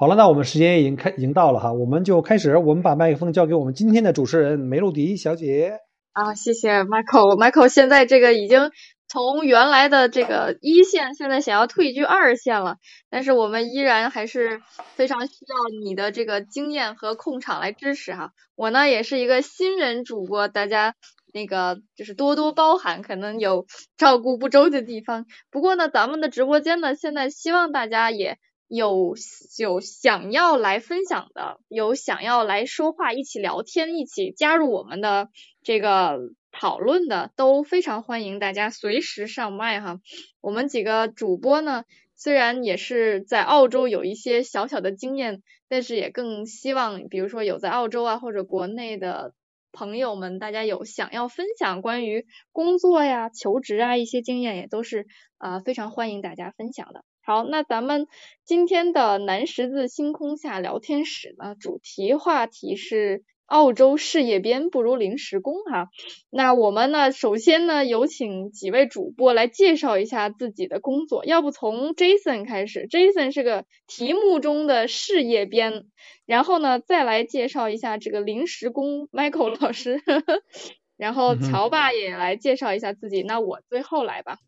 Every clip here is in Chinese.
好了，那我们时间已经开已经到了哈，我们就开始，我们把麦克风交给我们今天的主持人梅露迪小姐。啊，谢谢 Michael，Michael 现在这个已经从原来的这个一线，现在想要退居二线了，但是我们依然还是非常需要你的这个经验和控场来支持哈。我呢也是一个新人主播，大家那个就是多多包涵，可能有照顾不周的地方。不过呢，咱们的直播间呢，现在希望大家也有有想要来分享的，有想要来说话，一起聊天，一起加入我们的。这个讨论的都非常欢迎大家随时上麦哈。我们几个主播呢，虽然也是在澳洲有一些小小的经验，但是也更希望，比如说有在澳洲啊或者国内的朋友们，大家有想要分享关于工作呀、求职啊一些经验，也都是啊非常欢迎大家分享的。好，那咱们今天的南十字星空下聊天室呢，主题话题是。澳洲事业编不如临时工哈，那我们呢，首先呢，有请几位主播来介绍一下自己的工作，要不从 Jason 开始，Jason 是个题目中的事业编，然后呢，再来介绍一下这个临时工 Michael 老师，然后乔爸也来介绍一下自己，那我最后来吧，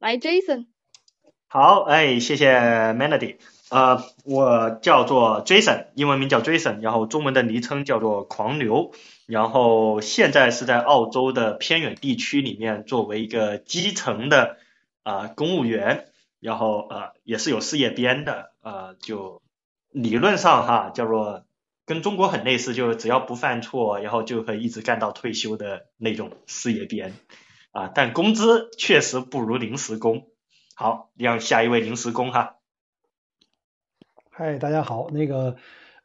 来 Jason。好，哎，谢谢 Melody。呃，我叫做 Jason，英文名叫 Jason，然后中文的昵称叫做狂牛，然后现在是在澳洲的偏远地区里面作为一个基层的啊公务员，然后呃也是有事业编的，呃就理论上哈叫做跟中国很类似，就是只要不犯错，然后就可以一直干到退休的那种事业编啊，但工资确实不如临时工。好，让下一位临时工哈。嗨，大家好。那个，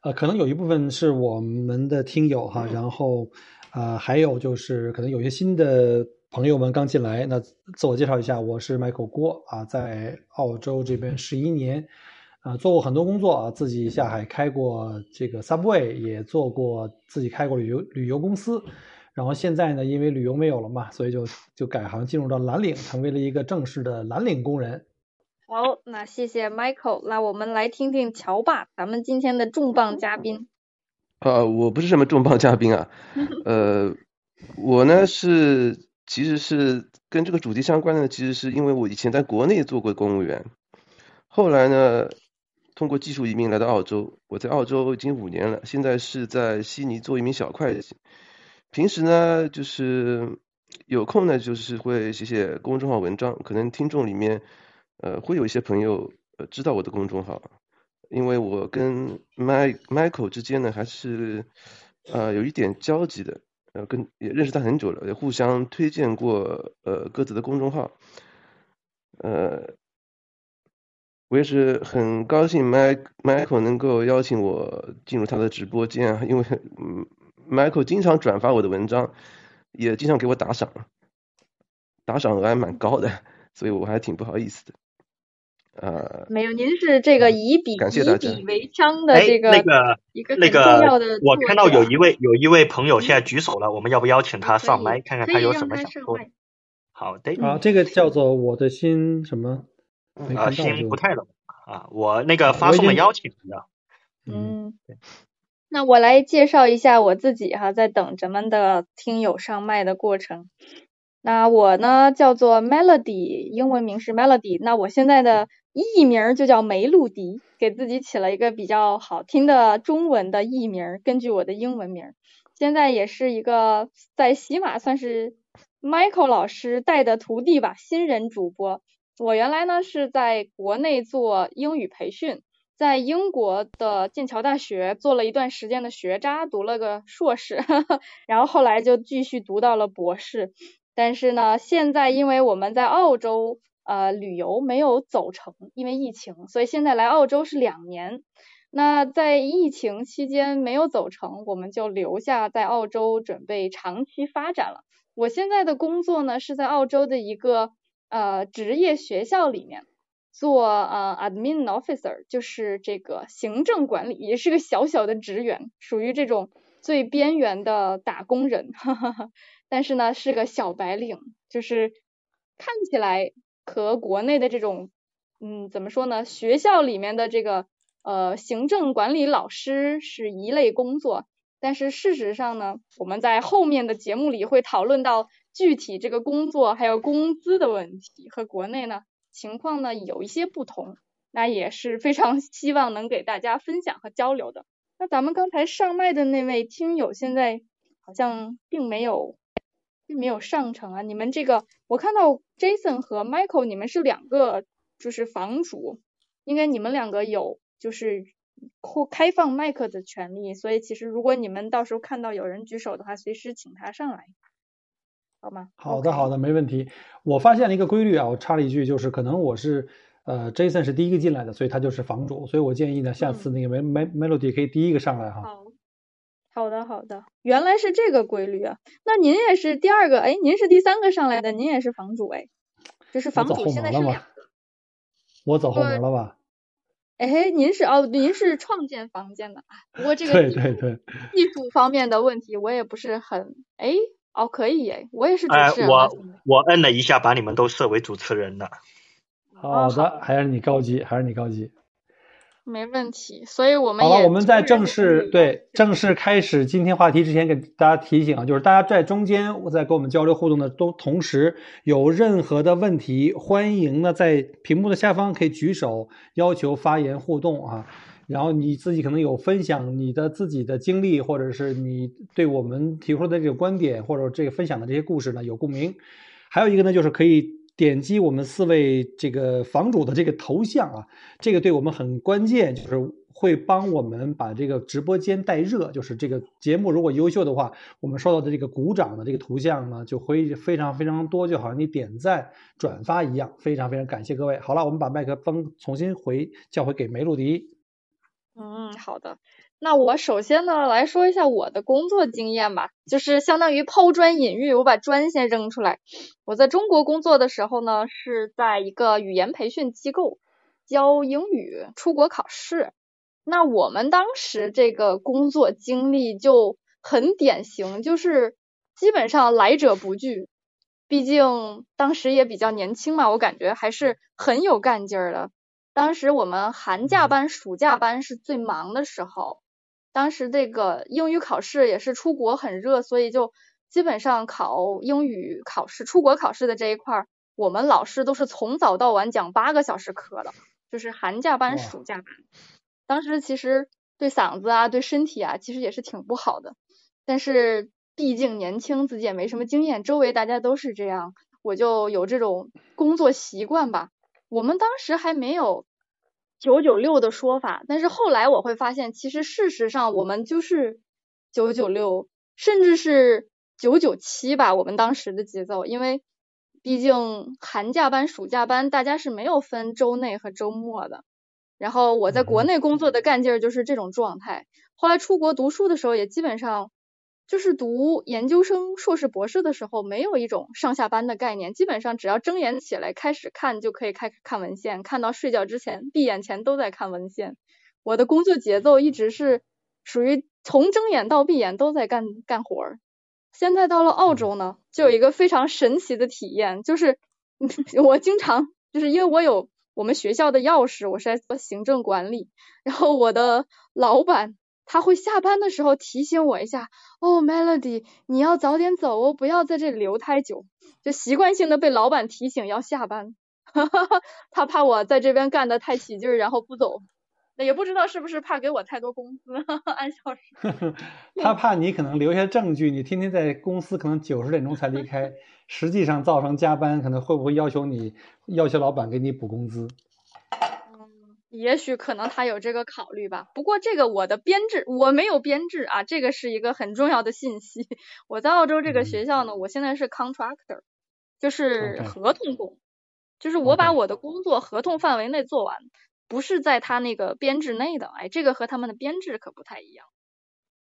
呃，可能有一部分是我们的听友哈，然后，啊，还有就是可能有些新的朋友们刚进来。那自我介绍一下，我是 Michael 郭啊，在澳洲这边十一年，啊，做过很多工作啊，自己下海开过这个 Subway，也做过自己开过旅游旅游公司，然后现在呢，因为旅游没有了嘛，所以就就改行进入到蓝领，成为了一个正式的蓝领工人。好，那谢谢 Michael。那我们来听听乔爸，咱们今天的重磅嘉宾。啊，我不是什么重磅嘉宾啊，呃，我呢是其实是跟这个主题相关的，其实是因为我以前在国内做过公务员，后来呢通过技术移民来到澳洲，我在澳洲已经五年了，现在是在悉尼做一名小会计，平时呢就是有空呢就是会写写公众号文章，可能听众里面。呃，会有一些朋友呃知道我的公众号，因为我跟 Mike Michael 之间呢还是呃有一点交集的，呃跟也认识他很久了，也互相推荐过呃各自的公众号，呃，我也是很高兴 Mike Michael 能够邀请我进入他的直播间啊，因为嗯 Michael 经常转发我的文章，也经常给我打赏，打赏额还蛮高的，所以我还挺不好意思的。呃，没有，您是这个以笔以笔为章的这个那个一个那个，我看到有一位有一位朋友现在举手了，我们要不邀请他上麦，看看他有什么想说？好的，啊，这个叫做我的心什么？啊，心不太冷啊，我那个发送了邀请的。嗯，那我来介绍一下我自己哈，在等咱们的听友上麦的过程。那我呢叫做 Melody，英文名是 Melody。那我现在的。艺名就叫梅露迪，给自己起了一个比较好听的中文的艺名，根据我的英文名。现在也是一个在喜马算是 Michael 老师带的徒弟吧，新人主播。我原来呢是在国内做英语培训，在英国的剑桥大学做了一段时间的学渣，读了个硕士，然后后来就继续读到了博士。但是呢，现在因为我们在澳洲。呃，旅游没有走成，因为疫情，所以现在来澳洲是两年。那在疫情期间没有走成，我们就留下在澳洲准备长期发展了。我现在的工作呢是在澳洲的一个呃职业学校里面做呃 admin officer，就是这个行政管理，也是个小小的职员，属于这种最边缘的打工人。哈哈哈。但是呢是个小白领，就是看起来。和国内的这种，嗯，怎么说呢？学校里面的这个呃，行政管理老师是一类工作，但是事实上呢，我们在后面的节目里会讨论到具体这个工作还有工资的问题，和国内呢情况呢有一些不同，那也是非常 希望能给大家分享和交流的。那咱们刚才上麦的那位听友现在好像并没有并没有上成啊，你们这个我看到 Jason 和 Michael 你们是两个就是房主，应该你们两个有。就是扩开放麦克的权利，所以其实如果你们到时候看到有人举手的话，随时请他上来，好吗？好的，好的，没问题。我发现了一个规律啊，我插了一句，就是可能我是呃，Jason 是第一个进来的，所以他就是房主，所以我建议呢，下次那个 Mel Melody 可以第一个上来哈。好，好的，好的，原来是这个规律啊。那您也是第二个，哎，您是第三个上来的，您也是房主哎，就是房主现在是两个。我走后门了吧？哎，您是哦，您是创建房间的啊？不过这个对对对，艺术方面的问题我也不是很哎哦，可以耶，我也是主持人。我我摁了一下，把你们都设为主持人了。好的，还是你高级，还是你高级。没问题，所以我们好了，我们在正式对正式开始今天话题之前，给大家提醒啊，就是大家在中间在跟我们交流互动的都同时有任何的问题，欢迎呢在屏幕的下方可以举手要求发言互动啊。然后你自己可能有分享你的自己的经历，或者是你对我们提出的这个观点，或者这个分享的这些故事呢有共鸣。还有一个呢，就是可以。点击我们四位这个房主的这个头像啊，这个对我们很关键，就是会帮我们把这个直播间带热。就是这个节目如果优秀的话，我们收到的这个鼓掌的这个图像呢，就会非常非常多，就好像你点赞转发一样。非常非常感谢各位。好了，我们把麦克风重新回叫回给梅露迪。嗯，好的。那我首先呢来说一下我的工作经验吧，就是相当于抛砖引玉，我把砖先扔出来。我在中国工作的时候呢，是在一个语言培训机构教英语出国考试。那我们当时这个工作经历就很典型，就是基本上来者不拒。毕竟当时也比较年轻嘛，我感觉还是很有干劲儿的。当时我们寒假班、暑假班是最忙的时候。当时这个英语考试也是出国很热，所以就基本上考英语考试出国考试的这一块，我们老师都是从早到晚讲八个小时课的，就是寒假班、暑假班。当时其实对嗓子啊、对身体啊，其实也是挺不好的。但是毕竟年轻，自己也没什么经验，周围大家都是这样，我就有这种工作习惯吧。我们当时还没有。九九六的说法，但是后来我会发现，其实事实上我们就是九九六，甚至是九九七吧。我们当时的节奏，因为毕竟寒假班、暑假班，大家是没有分周内和周末的。然后我在国内工作的干劲儿就是这种状态。后来出国读书的时候，也基本上。就是读研究生、硕士、博士的时候，没有一种上下班的概念，基本上只要睁眼起来开始看，就可以开看文献，看到睡觉之前，闭眼前都在看文献。我的工作节奏一直是属于从睁眼到闭眼都在干干活儿。现在到了澳洲呢，就有一个非常神奇的体验，就是 我经常就是因为我有我们学校的钥匙，我是在做行政管理，然后我的老板。他会下班的时候提醒我一下，哦，Melody，你要早点走哦，不要在这里留太久。就习惯性的被老板提醒要下班，哈哈哈，他怕我在这边干的太起劲儿，然后不走。那也不知道是不是怕给我太多工资，按小时。他怕你可能留下证据，你天天在公司可能九十点钟才离开，实际上造成加班，可能会不会要求你要求老板给你补工资？也许可能他有这个考虑吧，不过这个我的编制我没有编制啊，这个是一个很重要的信息。我在澳洲这个学校呢，我现在是 contractor，就是合同工，就是我把我的工作合同范围内做完，不是在他那个编制内的。哎，这个和他们的编制可不太一样，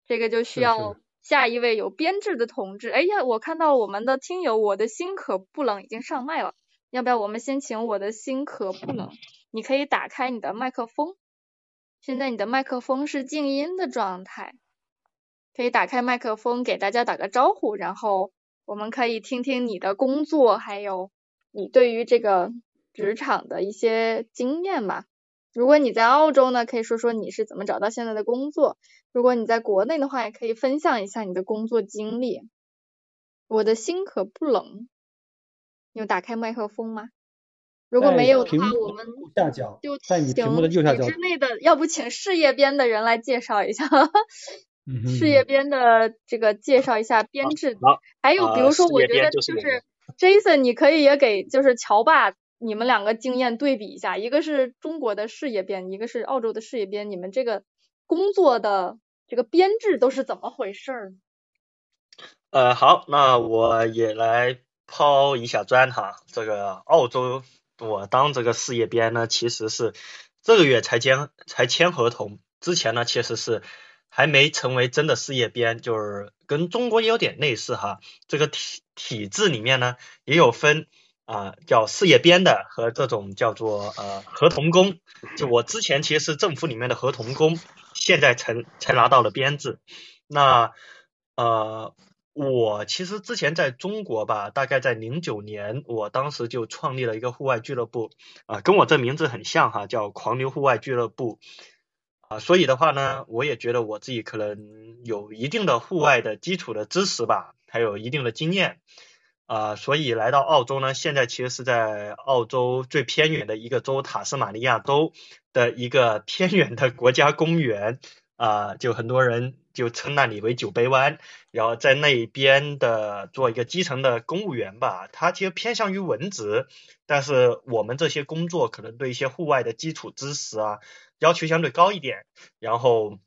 这个就需要下一位有编制的同志。哎呀，我看到我们的听友我的心可不冷已经上麦了，要不要我们先请我的心可不冷？你可以打开你的麦克风，现在你的麦克风是静音的状态，可以打开麦克风给大家打个招呼，然后我们可以听听你的工作，还有你对于这个职场的一些经验吧。如果你在澳洲呢，可以说说你是怎么找到现在的工作；如果你在国内的话，也可以分享一下你的工作经历。我的心可不冷，有打开麦克风吗？如果没有的话，我们下角就在你屏幕的右下角之内的，要不请事业编的人来介绍一下。嗯 事业编的这个介绍一下编制，好，还有比如说，我觉得就就是 Jason，你可以也给就是乔爸你们两个经验对比一下，一个是中国的事业编，一个是澳洲的事业编，你们这个工作的这个编制都是怎么回事儿？呃，好，那我也来抛一下砖哈，这个澳洲我当这个事业编呢，其实是这个月才签才签合同，之前呢其实是。还没成为真的事业编，就是跟中国也有点类似哈。这个体体制里面呢，也有分啊，叫事业编的和这种叫做呃合同工。就我之前其实是政府里面的合同工，现在才才拿到了编制。那呃，我其实之前在中国吧，大概在零九年，我当时就创立了一个户外俱乐部啊，跟我这名字很像哈，叫狂牛户外俱乐部。啊，所以的话呢，我也觉得我自己可能有一定的户外的基础的知识吧，还有一定的经验啊，所以来到澳洲呢，现在其实是在澳洲最偏远的一个州塔斯马尼亚州的一个偏远的国家公园啊，就很多人就称那里为酒杯湾，然后在那边的做一个基层的公务员吧，他其实偏向于文职，但是我们这些工作可能对一些户外的基础知识啊。要求相对高一点，然后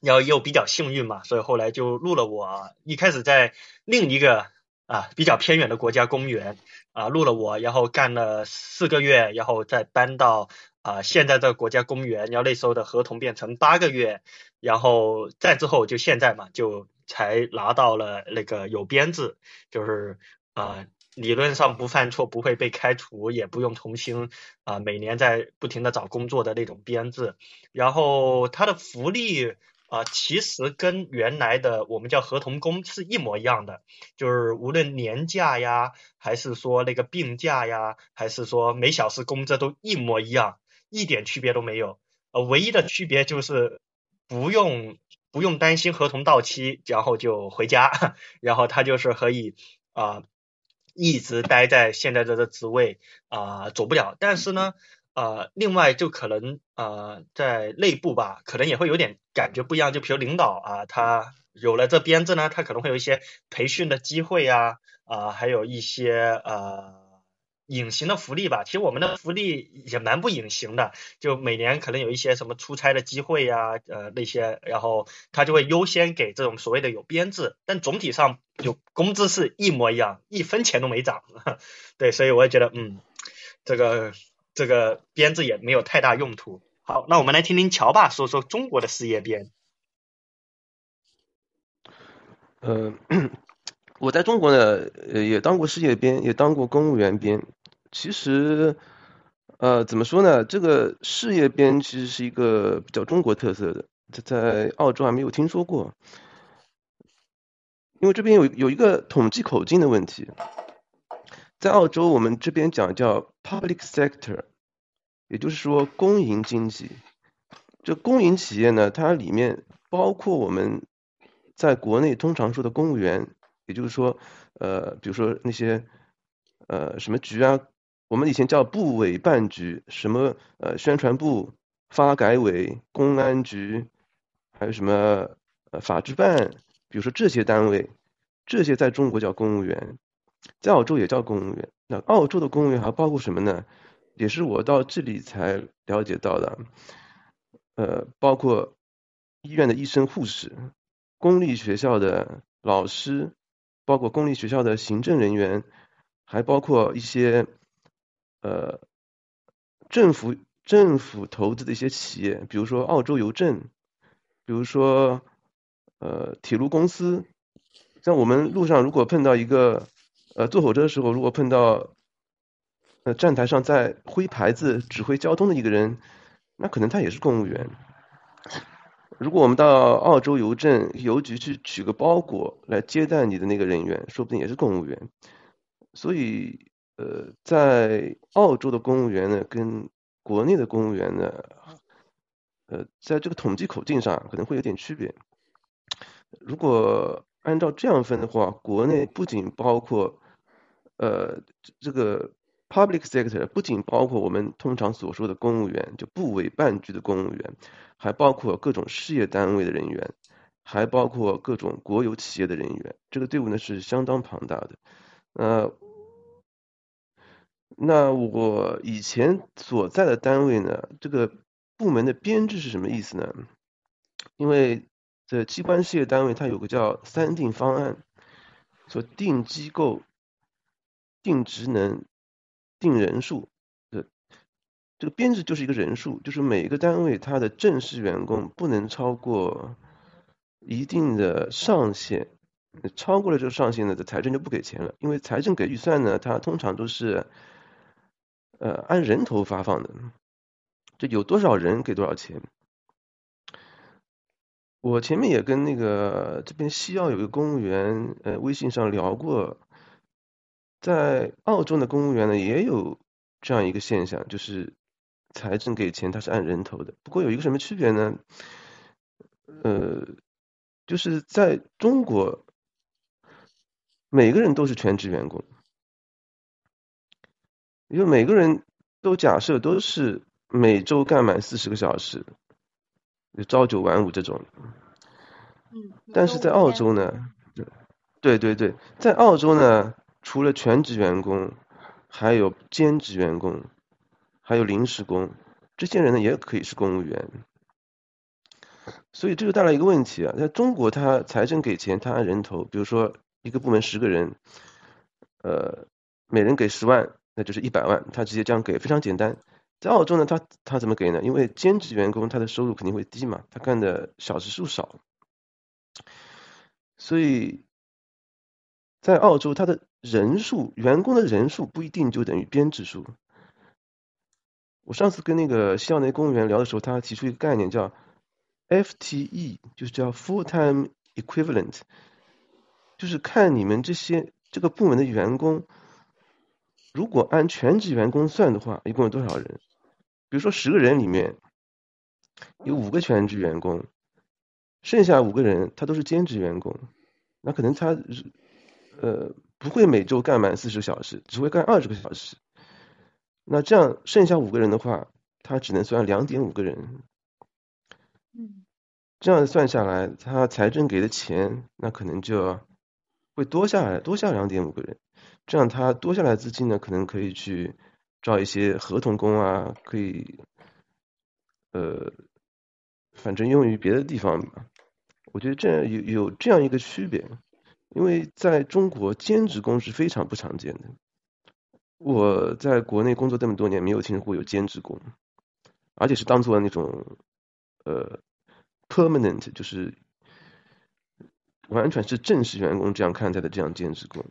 要又比较幸运嘛，所以后来就录了我。一开始在另一个啊比较偏远的国家公园啊录了我，然后干了四个月，然后再搬到啊现在的国家公园，然后那时候的合同变成八个月，然后再之后就现在嘛，就才拿到了那个有编制，就是啊。理论上不犯错不会被开除，也不用重新啊每年在不停的找工作的那种编制。然后它的福利啊，其实跟原来的我们叫合同工是一模一样的，就是无论年假呀，还是说那个病假呀，还是说每小时工资都一模一样，一点区别都没有。呃，唯一的区别就是不用不用担心合同到期，然后就回家，然后他就是可以啊。一直待在现在这个职位啊，走不了。但是呢，呃，另外就可能呃，在内部吧，可能也会有点感觉不一样。就比如领导啊，他有了这编制呢，他可能会有一些培训的机会呀，啊，还有一些呃。隐形的福利吧，其实我们的福利也蛮不隐形的，就每年可能有一些什么出差的机会呀，呃那些，然后他就会优先给这种所谓的有编制，但总体上就工资是一模一样，一分钱都没涨，对，所以我也觉得，嗯，这个这个编制也没有太大用途。好，那我们来听听乔爸说说中国的事业编。呃。我在中国呢，呃，也当过事业编，也当过公务员编。其实，呃，怎么说呢？这个事业编其实是一个比较中国特色的，在澳洲还没有听说过。因为这边有有一个统计口径的问题，在澳洲我们这边讲叫 public sector，也就是说公营经济。这公营企业呢，它里面包括我们在国内通常说的公务员。也就是说，呃，比如说那些呃什么局啊，我们以前叫部委办局，什么呃宣传部、发改委、公安局，还有什么呃法制办，比如说这些单位，这些在中国叫公务员，在澳洲也叫公务员。那澳洲的公务员还包括什么呢？也是我到这里才了解到的，呃，包括医院的医生、护士，公立学校的老师。包括公立学校的行政人员，还包括一些呃政府政府投资的一些企业，比如说澳洲邮政，比如说呃铁路公司。像我们路上如果碰到一个呃坐火车的时候，如果碰到呃站台上在挥牌子指挥交通的一个人，那可能他也是公务员。如果我们到澳洲邮政邮局去取个包裹来接待你的那个人员，说不定也是公务员。所以，呃，在澳洲的公务员呢，跟国内的公务员呢，呃，在这个统计口径上可能会有点区别。如果按照这样分的话，国内不仅包括呃这个 public sector，不仅包括我们通常所说的公务员，就部委办局的公务员，还包括各种事业单位的人员，还包括各种国有企业的人员。这个队伍呢是相当庞大的。呃，那我以前所在的单位呢，这个部门的编制是什么意思呢？因为这机关事业单位它有个叫三定方案，说定机构、定职能、定人数的这个编制就是一个人数，就是每一个单位它的正式员工不能超过一定的上限。超过了这个上限呢，这财政就不给钱了，因为财政给预算呢，它通常都是呃按人头发放的，就有多少人给多少钱。我前面也跟那个这边西澳有个公务员呃微信上聊过，在澳洲的公务员呢也有这样一个现象，就是财政给钱它是按人头的，不过有一个什么区别呢？呃，就是在中国。每个人都是全职员工，因为每个人都假设都是每周干满四十个小时，朝九晚五这种。嗯。但是在澳洲呢，对对对，在澳洲呢，除了全职员工，还有兼职员工，还有临时工，这些人呢也可以是公务员。所以这就带来一个问题啊，在中国，他财政给钱，他按人头，比如说。一个部门十个人，呃，每人给十万，那就是一百万，他直接这样给，非常简单。在澳洲呢，他他怎么给呢？因为兼职员工他的收入肯定会低嘛，他干的小时数少，所以在澳洲他的人数，员工的人数不一定就等于编制数。我上次跟那个校内公务员聊的时候，他提出一个概念叫 FTE，就是叫 Full Time Equivalent。就是看你们这些这个部门的员工，如果按全职员工算的话，一共有多少人？比如说十个人里面有五个全职员工，剩下五个人他都是兼职员工，那可能他呃不会每周干满四十小时，只会干二十个小时。那这样剩下五个人的话，他只能算两点五个人。嗯，这样算下来，他财政给的钱那可能就。会多下来，多下两点五个人，这样他多下来资金呢，可能可以去招一些合同工啊，可以，呃，反正用于别的地方吧。我觉得这样有有这样一个区别，因为在中国兼职工是非常不常见的。我在国内工作这么多年，没有听说过有兼职工，而且是当做那种呃 permanent，就是。完全是正式员工这样看待的，这样兼职工，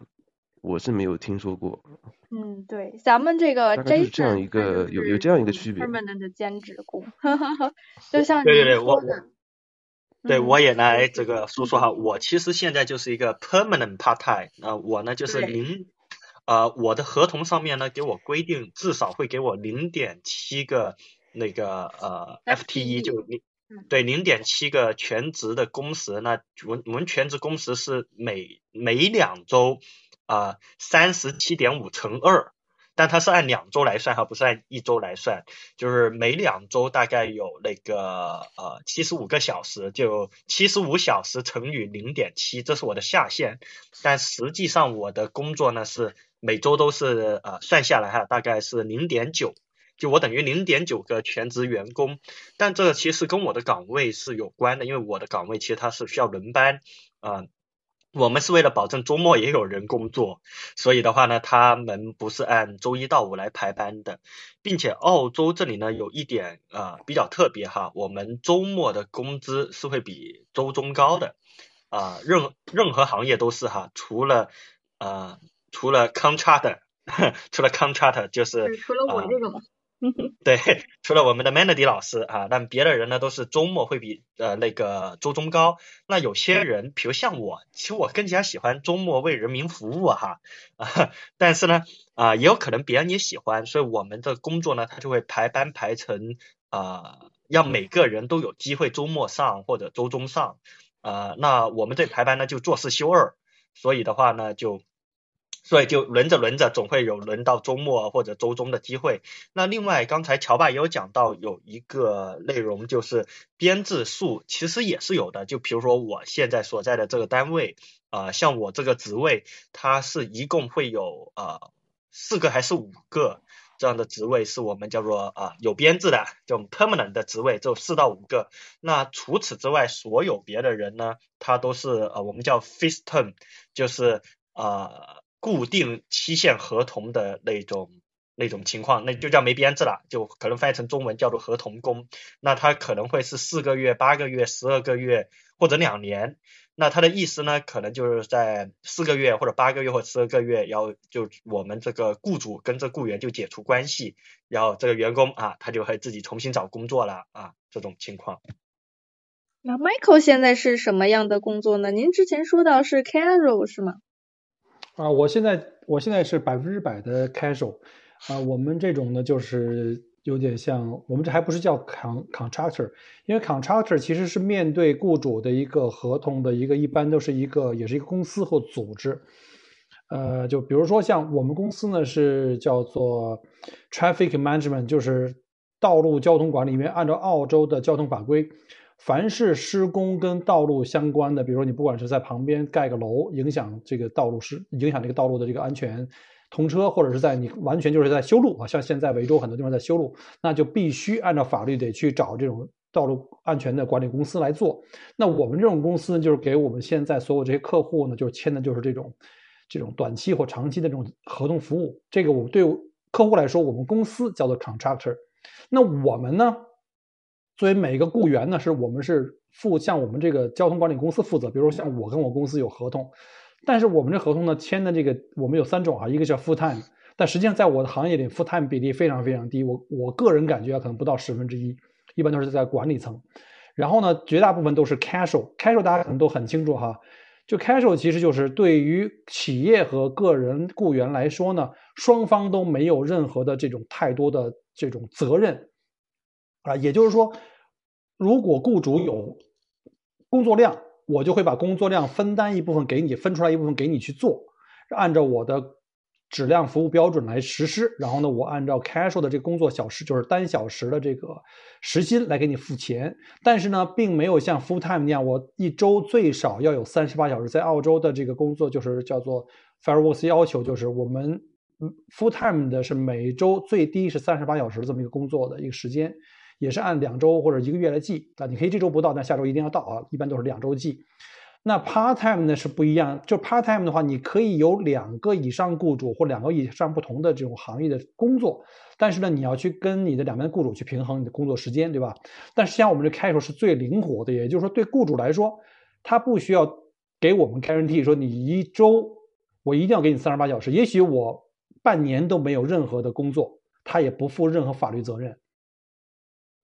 我是没有听说过。嗯，对，咱们这个 Jason 这样一个有有这样一个区别。permanent 的兼职工，就像对对对，我对我也来这个说说哈，我其实现在就是一个 permanent part time，啊，我呢就是零，呃，我的合同上面呢给我规定至少会给我零点七个那个呃 FTE 就零。对，零点七个全职的工时，那我我们全职工时是每每两周啊三十七点五乘二，但它是按两周来算哈，不是按一周来算，就是每两周大概有那个呃七十五个小时，就七十五小时乘以零点七，这是我的下限，但实际上我的工作呢是每周都是呃算下来哈，大概是零点九。就我等于零点九个全职员工，但这其实跟我的岗位是有关的，因为我的岗位其实它是需要轮班啊。我们是为了保证周末也有人工作，所以的话呢，他们不是按周一到五来排班的，并且澳洲这里呢有一点啊比较特别哈，我们周末的工资是会比周中高的啊，任任何行业都是哈，除了呃除了 contract，除了 contract 就是除了我这种。对，除了我们的 Mandy 老师啊，但别的人呢都是周末会比呃那个周中高。那有些人，比如像我，其实我更加喜欢周末为人民服务哈啊。但是呢啊，也有可能别人也喜欢，所以我们的工作呢，他就会排班排成啊。让每个人都有机会周末上或者周中上，呃，那我们这排班呢就做四休二，所以的话呢就。所以就轮着轮着，总会有轮到周末或者周中的机会。那另外，刚才乔爸也有讲到，有一个内容就是编制数，其实也是有的。就比如说我现在所在的这个单位，呃，像我这个职位，它是一共会有呃四个还是五个这样的职位，是我们叫做啊有编制的这种 permanent 的职位，就四到五个。那除此之外，所有别的人呢，他都是呃我们叫 fixed term，就是呃。固定期限合同的那种那种情况，那就叫没编制了，就可能翻译成中文叫做合同工。那他可能会是四个月、八个月、十二个月或者两年。那他的意思呢，可能就是在四个月或者八个月或十二个月，要就我们这个雇主跟这雇员就解除关系，然后这个员工啊，他就会自己重新找工作了啊，这种情况。那 Michael 现在是什么样的工作呢？您之前说到是 Carol 是吗？啊，我现在我现在是百分之百的 casual，啊，我们这种呢就是有点像，我们这还不是叫 con contractor，因为 contractor 其实是面对雇主的一个合同的一个，一般都是一个也是一个公司或组织，呃，就比如说像我们公司呢是叫做 traffic management，就是道路交通管理，因为按照澳洲的交通法规。凡是施工跟道路相关的，比如说你不管是在旁边盖个楼，影响这个道路是影响这个道路的这个安全通车，或者是在你完全就是在修路啊，像现在维州很多地方在修路，那就必须按照法律得去找这种道路安全的管理公司来做。那我们这种公司就是给我们现在所有这些客户呢，就是签的就是这种这种短期或长期的这种合同服务。这个我们对客户来说，我们公司叫做 contractor。那我们呢？作为每个雇员呢，是我们是负向我们这个交通管理公司负责。比如说像我跟我公司有合同，但是我们这合同呢签的这个我们有三种啊，一个叫 full time，但实际上在我的行业里，full time 比例非常非常低。我我个人感觉可能不到十分之一，一般都是在管理层。然后呢，绝大部分都是 casual，casual 大家可能都很清楚哈，就 casual 其实就是对于企业和个人雇员来说呢，双方都没有任何的这种太多的这种责任。啊，也就是说，如果雇主有工作量，我就会把工作量分担一部分给你，分出来一部分给你去做，按照我的质量服务标准来实施。然后呢，我按照 casual 的这个工作小时，就是单小时的这个时薪来给你付钱。但是呢，并没有像 full time 那样，我一周最少要有三十八小时。在澳洲的这个工作就是叫做 fair work 要求，就是我们 full time 的是每周最低是三十八小时这么一个工作的一个时间。也是按两周或者一个月来计啊，你可以这周不到，但下周一定要到啊，一般都是两周计。那 part time 呢是不一样，就 part time 的话，你可以有两个以上雇主或两个以上不同的这种行业的工作，但是呢，你要去跟你的两边雇主去平衡你的工作时间，对吧？但是像我们这开手是最灵活的，也就是说，对雇主来说，他不需要给我们 guarantee 说你一周我一定要给你三十八小时，也许我半年都没有任何的工作，他也不负任何法律责任。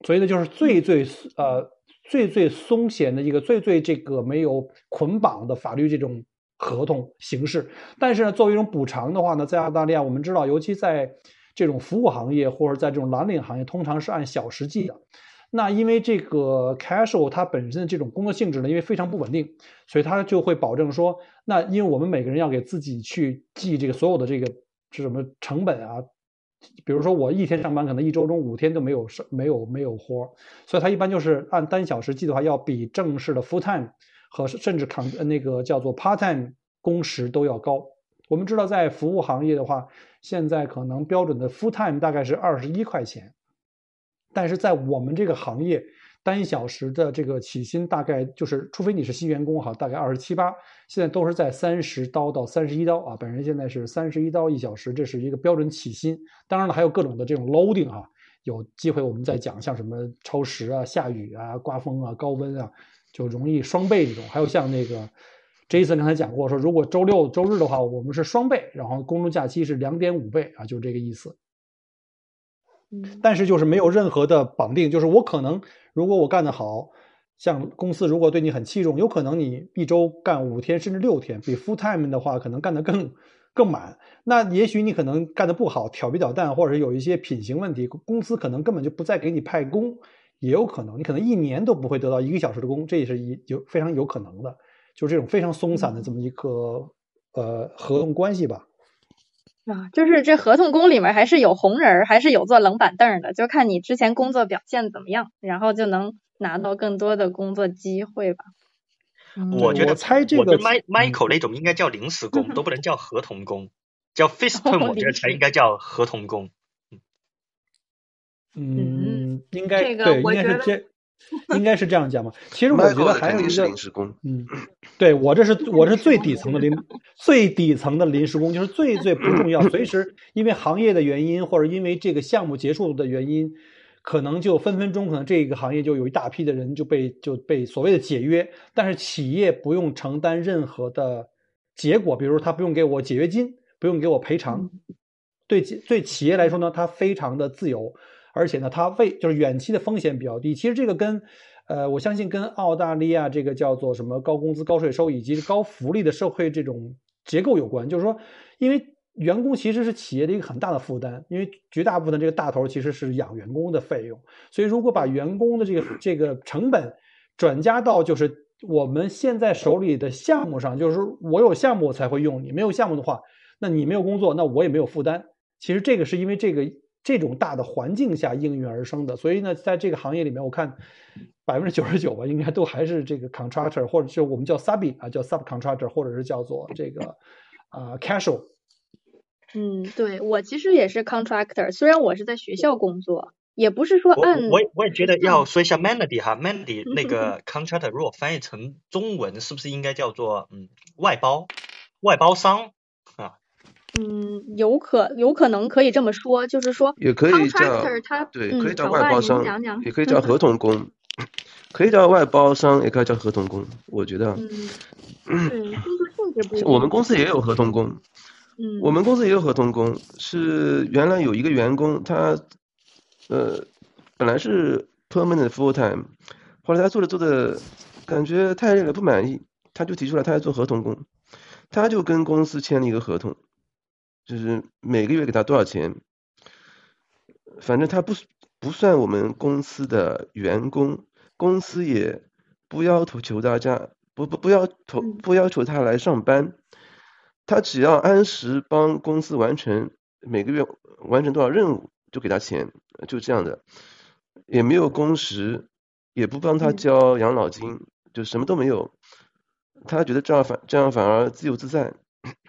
所以呢，就是最最呃最最松懈的一个最最这个没有捆绑的法律这种合同形式。但是呢，作为一种补偿的话呢，在澳大利亚我们知道，尤其在这种服务行业或者在这种蓝领行业，通常是按小时计的。那因为这个 casual 它本身的这种工作性质呢，因为非常不稳定，所以它就会保证说，那因为我们每个人要给自己去记这个所有的这个是什么成本啊。比如说我一天上班，可能一周中五天都没有上没有没有活所以他一般就是按单小时计的话，要比正式的 full time 和甚至抗那个叫做 part time 工时都要高。我们知道在服务行业的话，现在可能标准的 full time 大概是二十一块钱，但是在我们这个行业。单小时的这个起薪大概就是，除非你是新员工哈，大概二十七八，现在都是在三十刀到三十一刀啊。本人现在是三十一刀一小时，这是一个标准起薪。当然了，还有各种的这种 loading 哈，有机会我们再讲，像什么超时啊、下雨啊、刮风啊、高温啊，就容易双倍这种。还有像那个 Jason 刚才讲过，说如果周六周日的话，我们是双倍，然后公众假期是两点五倍啊，就这个意思。但是就是没有任何的绑定，就是我可能。如果我干得好，像公司如果对你很器重，有可能你一周干五天甚至六天，比 full time 的话可能干得更更满。那也许你可能干得不好，调皮捣蛋，或者是有一些品行问题，公司可能根本就不再给你派工，也有可能，你可能一年都不会得到一个小时的工，这也是一有非常有可能的，就是这种非常松散的这么一个呃合同关系吧。啊，就是这合同工里面还是有红人，还是有坐冷板凳的，就看你之前工作表现怎么样，然后就能拿到更多的工作机会吧。我觉得猜这个，我觉得 Michael 那种应该叫临时工，都不能叫合同工，叫 fixed term，我觉得才应该叫合同工。嗯，应该这个对，应该是这，应该是这样讲吧。其实我觉得还有一个临时工，嗯，对我这是我这是最底层的临 最底层的临时工，就是最最不重要，随时因为行业的原因或者因为这个项目结束的原因，可能就分分钟可能这个行业就有一大批的人就被就被所谓的解约，但是企业不用承担任何的结果，比如他不用给我解约金，不用给我赔偿，对对企业来说呢，它非常的自由，而且呢，它为就是远期的风险比较低。其实这个跟，呃，我相信跟澳大利亚这个叫做什么高工资、高税收以及高福利的社会这种结构有关。就是说，因为员工其实是企业的一个很大的负担，因为绝大部分这个大头其实是养员工的费用，所以如果把员工的这个这个成本转加到就是我们现在手里的项目上，就是说我有项目我才会用你，没有项目的话，那你没有工作，那我也没有负担。其实这个是因为这个这种大的环境下应运而生的，所以呢，在这个行业里面，我看百分之九十九吧，应该都还是这个 contractor，或者是我们叫 sub 啊，叫 subcontractor，或者是叫做这个啊、casual。嗯，对我其实也是 contractor，虽然我是在学校工作，也不是说我按我也我也觉得要说一下 Melody 哈，Melody 那个 contractor 如果翻译成中文，是不是应该叫做嗯外包外包商啊？嗯，有可有可能可以这么说，就是说也可以叫他对，嗯可以叫外包商讲讲，也可以叫合同工，可以叫外包商，也可以叫合同工。我觉得嗯，对，工作性质不一样。我们公司也有合同工，嗯，我们公司也有合同工，是原来有一个员工，他呃本来是 permanent full time，后来他做着做着感觉太累了不满意，他就提出来他要做合同工，他就跟公司签了一个合同，就是每个月给他多少钱，反正他不不算我们公司的员工，公司也不要求大家不不不要求不要求他来上班。他只要按时帮公司完成每个月完成多少任务，就给他钱，就这样的，也没有工时，也不帮他嗯交养老金，就什么都没有。他觉得这样反这样反而自由自在。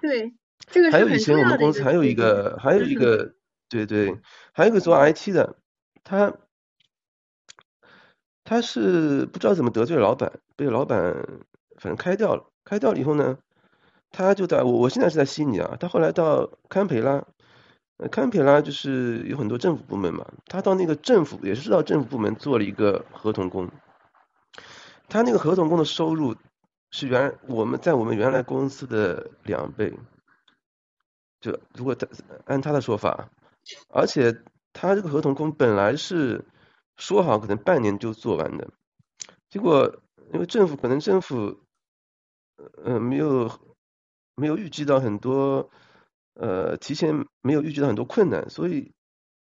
对，这个还有以前我们公司还有一个还有一嗯个对对，还有一个做 IT 的，他他是不知道怎么得罪老板，被老板反正开掉了。开掉了以后呢，他就在我我现在是在悉尼啊，他后来到堪培拉，呃，堪培拉就是有很多政府部门嘛，他到那个政府也是到政府部门做了一个合同工，他那个合同工的收入是原我们在我们原来公司的两倍，就如果他按他的说法，而且他这个合同工本来是说好可能半年就做完的，结果因为政府可能政府呃没有没有预计到很多呃提前没有预计到很多困难，所以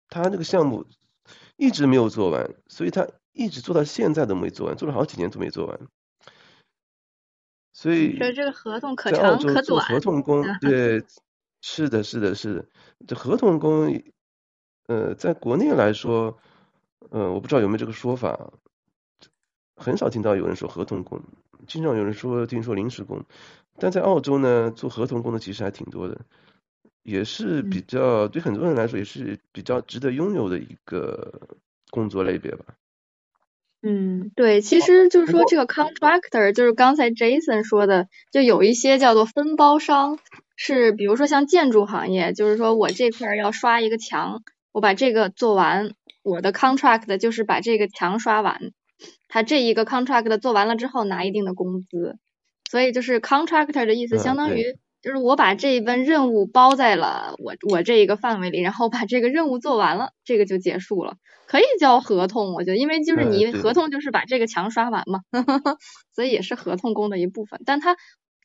他这个项目一直没有做完，所以他一直做到现在都没做完，做了好几年都没做完。所以所以这个合同可长可短做合。同工，对，是的，是的，是的，这合同工，呃，在国内来说，呃，我不知道有没有这个说法，很少听到有人说合同工，经常有人说听说临时工，但在澳洲呢，做合同工的其实还挺多的，也是比较对很多人来说也是比较值得拥有的一个工作类别吧。嗯，对，其实就是说这个 contractor，就是刚才 Jason 说的，就有一些叫做分包商，是比如说像建筑行业，就是说我这块儿要刷一个墙，我把这个做完，我的 contract 就是把这个墙刷完，他这一个 contract 做完了之后拿一定的工资，所以就是 contractor 的意思，嗯相当于就是我把这一份任务包在了我我这一个范围里，然后把这个任务做完了，这个就结束了。可以叫合同，我觉得，因为就是你合同就是把这个墙刷完嘛，所以也是合同工的一部分。但它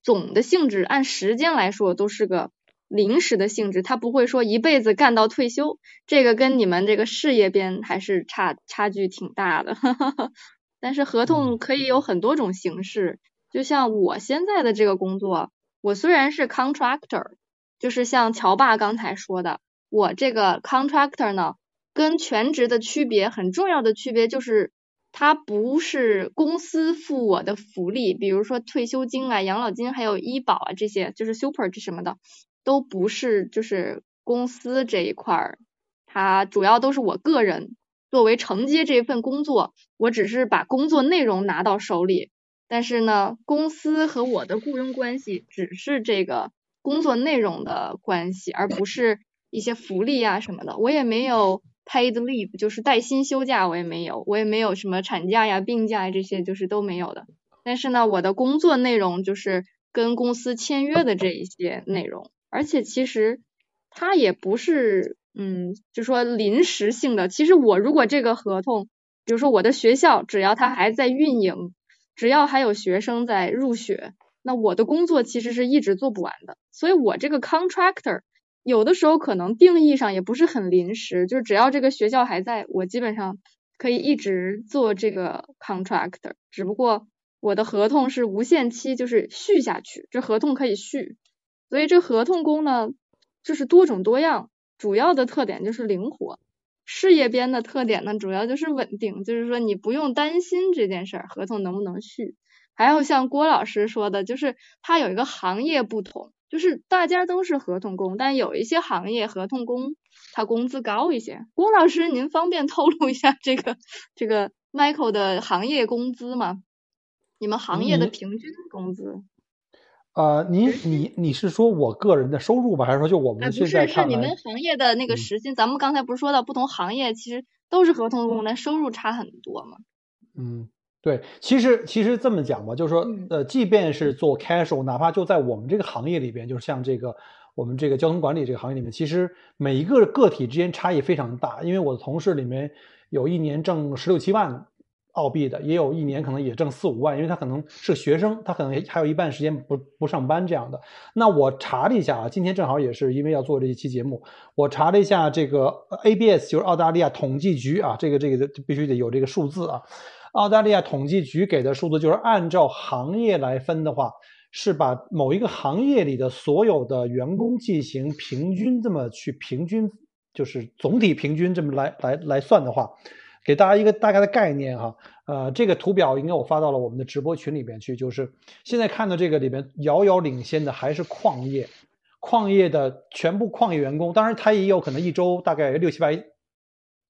总的性质按时间来说都是个临时的性质，他不会说一辈子干到退休，这个跟你们这个事业编还是差差距挺大的。但是合同可以有很多种形式，就像我现在的这个工作，我虽然是 contractor，就是像乔爸刚才说的，我这个 contractor 呢，跟全职的区别很重要的区别就是。它不是公司付我的福利，比如说退休金啊、养老金还有医保啊这些，就是 super 这什么的，都不是就是公司这一块儿，它主要都是我个人作为承接这份工作，我只是把工作内容拿到手里，但是呢，公司和我的雇佣关系只是这个工作内容的关系，而不是一些福利啊什么的，我也没有。Paid leave 就是带薪休假，我也没有，我也没有什么产假呀、病假呀这些，就是都没有的。但是呢，我的工作内容就是跟公司签约的这一些内容，而且其实它也不是，嗯，就说临时性的。其实我如果这个合同，比如说我的学校，只要它还在运营，只要还有学生在入学，那我的工作其实是一直做不完的。所以我这个 contractor。有的时候可能定义上也不是很临时，就是只要这个学校还在，我基本上可以一直做这个 contractor。只不过我的合同是无限期，就是续下去，这合同可以续。所以这合同工呢，就是多种多样，主要的特点就是灵活。事业编的特点呢，主要就是稳定，就是说你不用担心这件事儿合同能不能续。还有像郭老师说的，就是它有一个行业不同。就是大家都是合同工，但有一些行业合同工他工资高一些。郭老师，您方便透露一下这个这个 Michael 的行业工资吗？你们行业的平均工资？呃，您你你是说我个人的收入吗，还是说就我们现在看？不是，是你们行业的那个时薪。咱们刚才不是说到不同行业其实都是合同工，但收入差很多吗？嗯。对，其实其实这么讲吧，就是说，呃，即便是做 casual，哪怕就在我们这个行业里边，就是像这个我们这个交通管理这个行业里面，其实每一个个体之间差异非常大。因为我的同事里面有一年挣十六七万澳币的，也有一年可能也挣四五万，因为他可能是学生，他可能还有一半时间不不上班这样的。那我查了一下啊，今天正好也是因为要做这一期节目，我查了一下这个 ABS，就是澳大利亚统计局啊，这个这个必须得有这个数字啊。澳大利亚统计局给的数字就是按照行业来分的话，是把某一个行业里的所有的员工进行平均这么去平均，就是总体平均这么来来来算的话，给大家一个大概的概念哈。呃，这个图表应该我发到了我们的直播群里边去，就是现在看到这个里边遥遥领先的还是矿业，矿业的全部矿业员工，当然他也有可能一周大概六七百。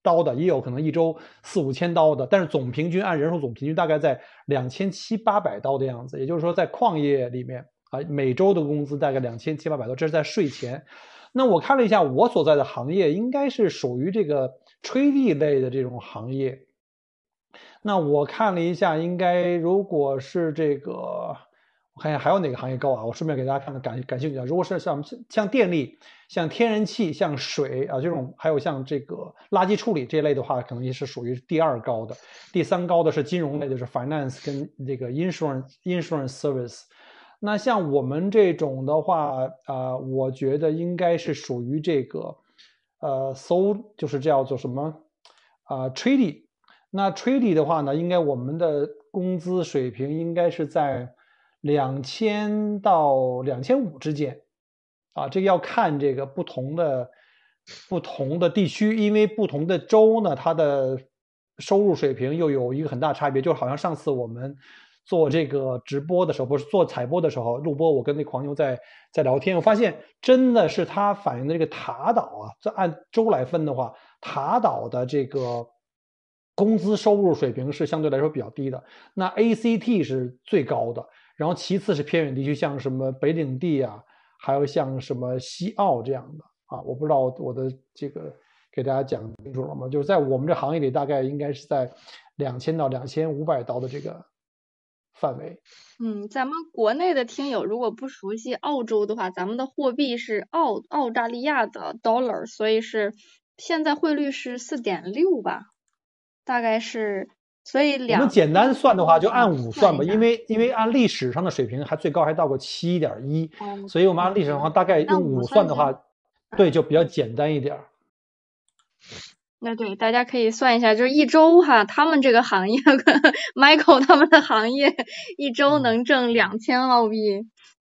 刀的也有可能一周四五千刀的，但是总平均按人数总平均大概在两千七八百刀的样子。也就是说，在矿业里面啊，每周的工资大概两千七八百刀，这是在税前。那我看了一下，我所在的行业应该是属于这个吹地类的这种行业。那我看了一下，应该如果是这个。看一下还有哪个行业高啊？我顺便给大家看看感感兴趣的。如果是像像电力、像天然气、像水啊这种，还有像这个垃圾处理这类的话，可能也是属于第二高的。第三高的是金融类，就是 finance 跟这个 insurance insurance service。那像我们这种的话啊，我觉得应该是属于这个呃，so 就是叫做什么啊，trading。那 trading 的话呢，应该我们的工资水平应该是在。两千到两千五之间，啊，这个要看这个不同的不同的地区，因为不同的州呢，它的收入水平又有一个很大差别。就好像上次我们做这个直播的时候，不是做采播的时候录播，我跟那黄牛在在聊天，我发现真的是它反映的这个塔岛啊，这按州来分的话，塔岛的这个工资收入水平是相对来说比较低的，那 ACT 是最高的。然后其次是偏远地区，像什么北领地啊，还有像什么西澳这样的啊，我不知道我的这个给大家讲清楚了吗？就是在我们这行业里，大概应该是在两千到两千五百刀的这个范围。嗯，咱们国内的听友如果不熟悉澳洲的话，咱们的货币是澳澳大利亚的 dollar，所以是现在汇率是四点六吧，大概是。所以两我们简单算的话，就按五算吧，因为因为按历史上的水平，还最高还到过七点一，哦所以我们按历史上的话，大概用五五算的话，对，就比较简单一点儿。那对，大家可以算一下，就是一周哈，他们这个行业，Michael 他们的行业一周嗯能挣两千澳币，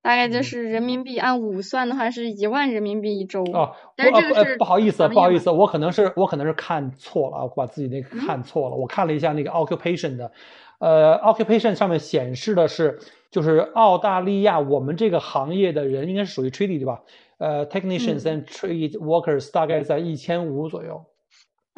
大概就嗯是人民币按五算的话是一万人民币一周。哦，但是这个是不好意思，不好意思，我可能是我可能是看错了啊，我把自己那个嗯看错了。我看了一下那个 occupation 的，呃，occupation 上面显示的是，就是澳大利亚我们这个行业的人应该是属于 trade 对吧？呃，technicians 嗯 and trade workers 大概在一千五左右。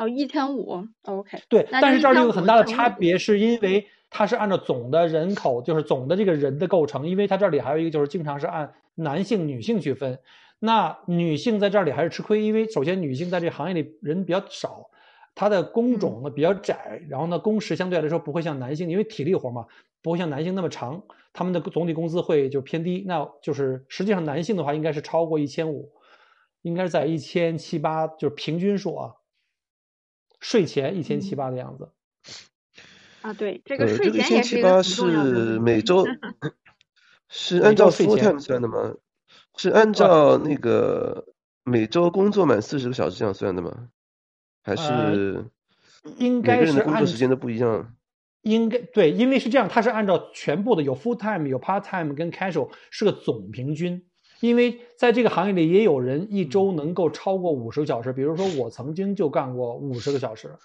哦，一千五，OK，对，但是这儿就有1500很大的差别，是因为它是按照总的人口，就是总的这个人的构成，因为它这里还有一个就是经常是按男性、女性去分。那女性在这里还是吃亏，因为首先女性在这个行业里人比较少，她的工种呢比较窄，然后呢工时相对来说不会像男性，因为体力活嘛，不会像男性那么长，他们的总体工资会就偏低。那就是实际上男性的话应该是超过一千五，应该是在一千七八，就是平均数啊。税前一千七八的样子。啊，对，这个呃，税前也是一个千七八 是每周是按照周税 full 前 time 算的吗？是按照那个每周工作满四十个小时这样算的吗？还呃是应每个人的工该是工作时间都不一样？应该对，因为是这样，它是按照全部的有 full time、有 part time 跟 casual 是个总平均。因为在这个行业里也有人一周能够超过五十个小时，比如说我曾经就干过五十个小时，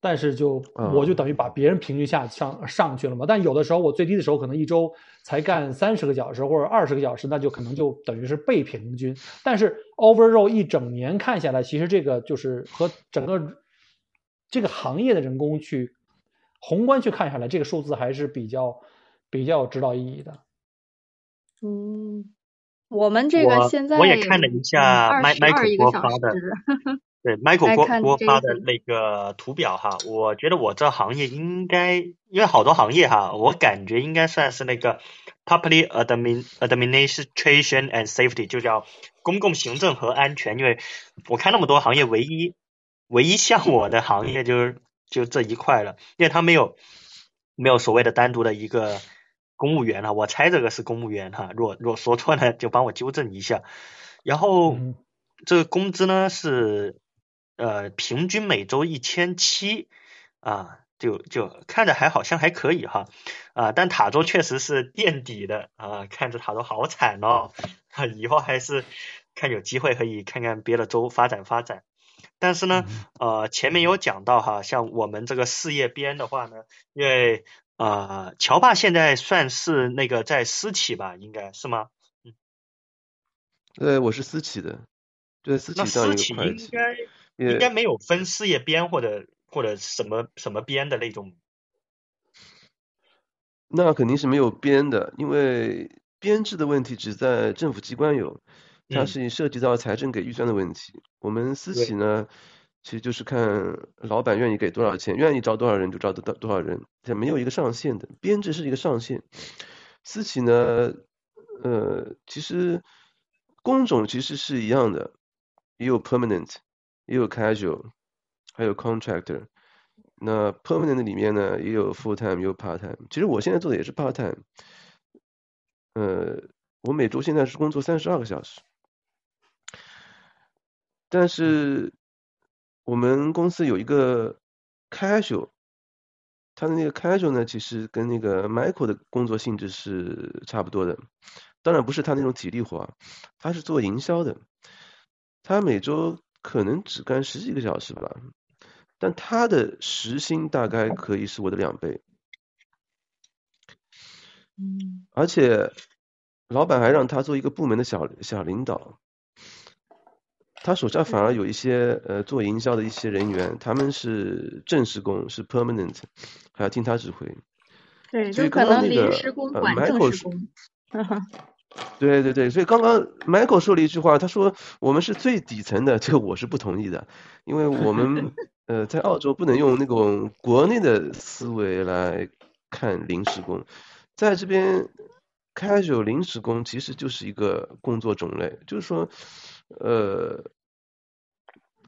但是就我就哦等于把别人平均下上上去了嘛。但有的时候我最低的时候可能一周才干三十个小时或者二十个小时，那就可能就等于是被平均。但是 overall 一整年看下来，其实这个就是和整个这个行业的人工去宏观去看下来，这个数字还是比较比较有指导意义的。嗯，我们这个我现在我也看了一下二麦麦口十二一个小给我发的，对看这给我发的那个图表哈，我觉得我这行业应该，因为好多行业哈，我感觉应该算是那个 public admin administration and safety，就叫公共行政和安全。因为我看那么多行业，唯一唯一像我的行业就是就这一块了，因为它没有没有所谓的单独的一个公务员哈，我猜这个是公务员哈，如果如果说错了就帮我纠正一下。然后嗯这个工资呢是呃平均每周一千七啊，就就看着还好像还可以哈啊，但塔州确实是垫底的啊，看着塔州好惨哦，啊以后还是看有机会可以看看别的州发展发展。但是呢，呃，前面有讲到哈，像我们这个事业编的话呢，因为呃，乔爸现在算是那个在私企吧，应该是吗？嗯，对，我是私企的，对，私企当私企，应该应该没有分事业编或者或者什么什么编的那种。那肯定是没有编的，因为编制的问题只在政府机关有，它嗯是涉及到财政给预算的问题。我们私企呢，其实就是看老板愿意给多少钱，愿意招多少人就招多多少人，它没有一个上限的，编制是一个上限。私企呢，呃，其实工种其实是一样的，也有 permanent，也有 casual，还有 contractor。那 permanent 里面呢，也有 full time，也有 part time。其实我现在做的也是 part time。呃，我每周现在是工作三十二个小时，但是我们公司有一个 casual，他的那个 casual 呢，其实跟那个 Michael 的工作性质是差不多的，当然不是他那种体力活，他是做营销的，他每周可能只干十几个小时吧，但他的时薪大概可以是我的两倍，嗯。而且老板还让他做一个部门的小小领导，他手下反而有一些呃做营销的一些人员，他们是正式工，是 permanent，还要听他指挥。对，所以就可能临刚刚那个呃时工管 Michael 是正式工。对对对，所以刚刚 Michael 说了一句话，他说我们是最底层的，这个我是不同意的，因为我们 呃在澳洲不能用那种国内的思维来看临时工，在这边 casual 临时工其实就是一个工作种类，就是说呃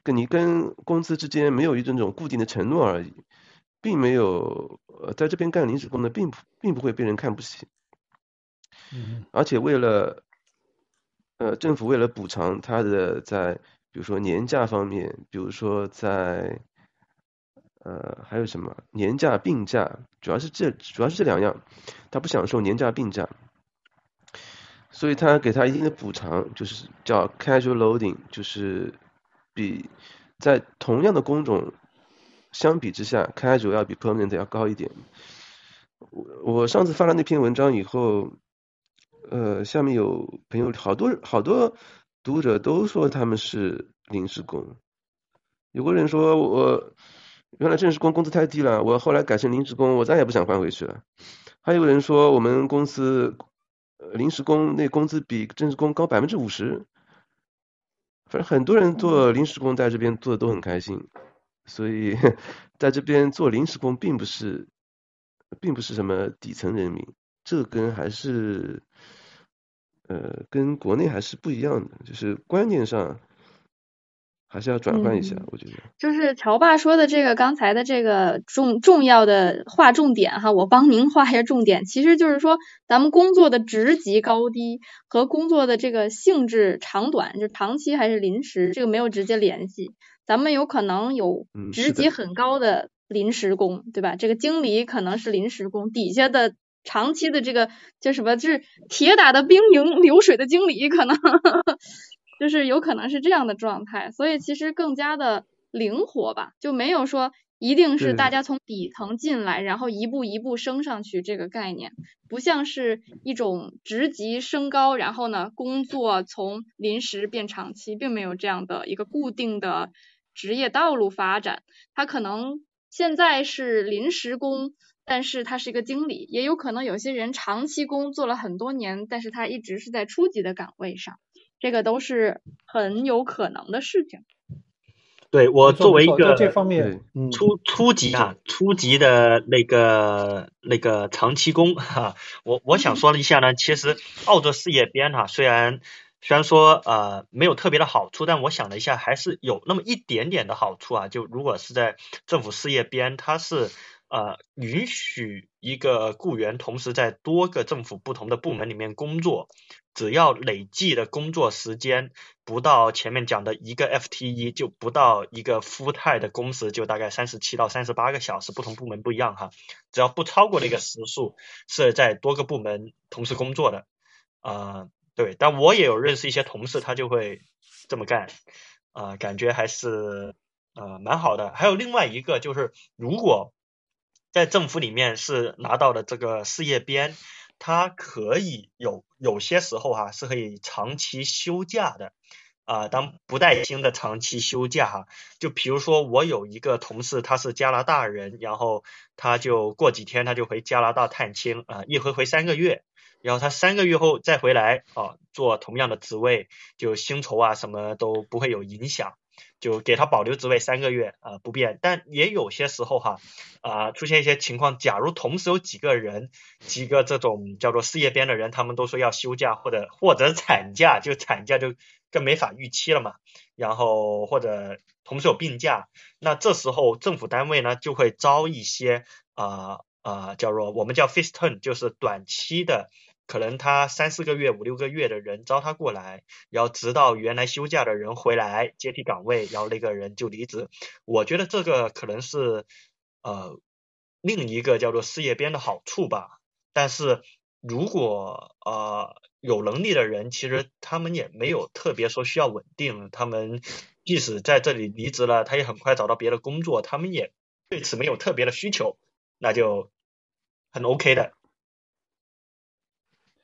跟你跟公司之间没有一种种固定的承诺而已，并没有呃在这边干临时工的，并不并不会被人看不起。嗯而且为了呃政府为了补偿他的在比如说年假方面，比如说在呃还有什么年假病假，主要是这主要是这两样，他不享受年假病假。所以他给他一定的补偿，就是叫 casual loading，就是比在同样的工种相比之下，casual 要比 permanent 要高一点。我我上次发了那篇文章以后，呃，下面有朋友好多好多读者都说他们是临时工，有个人说我原来正式工工资太低了，我后来改成临时工，我再也不想换回去了。还有人说我们公司。呃，临时工那工资比正式工高百分之五十，反正很多人做临时工在这边做的都很开心，所以 在这边做临时工并不是，并不是什么底层人民，这跟还是，呃，跟国内还是不一样的，就是观念上。还是要转换一下，我觉得。就是乔爸说的这个刚才的这个重重要的划重点哈，我帮您划一下重点。其实就是说，咱们工作的职级高低和工作的这个性质长短，就长期还是临时，这个没有直接联系。咱们有可能有职级很高的临时工，对吧？这个经理可能是临时工，底下的长期的这个叫什么？就是铁打的兵营流水的经理可能。就是有可能是这样的状态，所以其实更加的灵活吧，就没有说一定是大家从底层进来，然后一步一步升上去这个概念，不像是一种职级升高，然后呢工作从临时变长期，并没有这样的一个固定的职业道路发展。他可能现在是临时工，但是他是一个经理，也有可能有些人长期工作了很多年，但是他一直是在初级的岗位上。这个都是很有可能的事情。对我作为一个这方面初初级啊，初级的那个那个长期工哈，我我想说一下呢，其实澳洲事业编哈，虽然虽然说呃没有特别的好处，但我想了一下，还是有那么一点点的好处啊。就如果是在政府事业编，它是呃允许一个雇员同时在多个政府不同的部门里面工作。只要累计的工作时间不到前面讲的一个 FTE，就不到一个 full time 的工时，就大概三十七到三十八个小时，不同部门不一样哈。只要不超过那个时数，是在多个部门同时工作的啊。对，但我也有认识一些同事，他就会这么干啊，感觉还是呃蛮好的。还有另外一个就是，如果在政府里面是拿到的这个事业编。它可以有有些时候哈是可以长期休假的啊，当不带薪的长期休假哈，就比如说我有一个同事他是加拿大人，然后他就过几天他就回加拿大探亲啊，一回回三个月，然后他三个月后再回来啊做同样的职位，就薪酬啊什么都不会有影响。就给他保留职位三个月啊不变，但也有些时候哈啊出现一些情况，假如同时有几个人几个这种叫做事业编的人，他们都说要休假或者或者产假，就产假就更没法预期了嘛。然后或者同时有病假，那这时候政府单位呢就会招一些啊啊叫做我们叫 fixed term，就是短期的。可能他三四个月、五六个月的人招他过来，然后直到原来休假的人回来接替岗位，然后那个人就离职。我觉得这个可能是呃另一个叫做事业编的好处吧。但是如果呃有能力的人，其实他们也没有特别说需要稳定，他们即使在这里离职了，他也很快找到别的工作，他们也对此没有特别的需求，那就很 OK 的。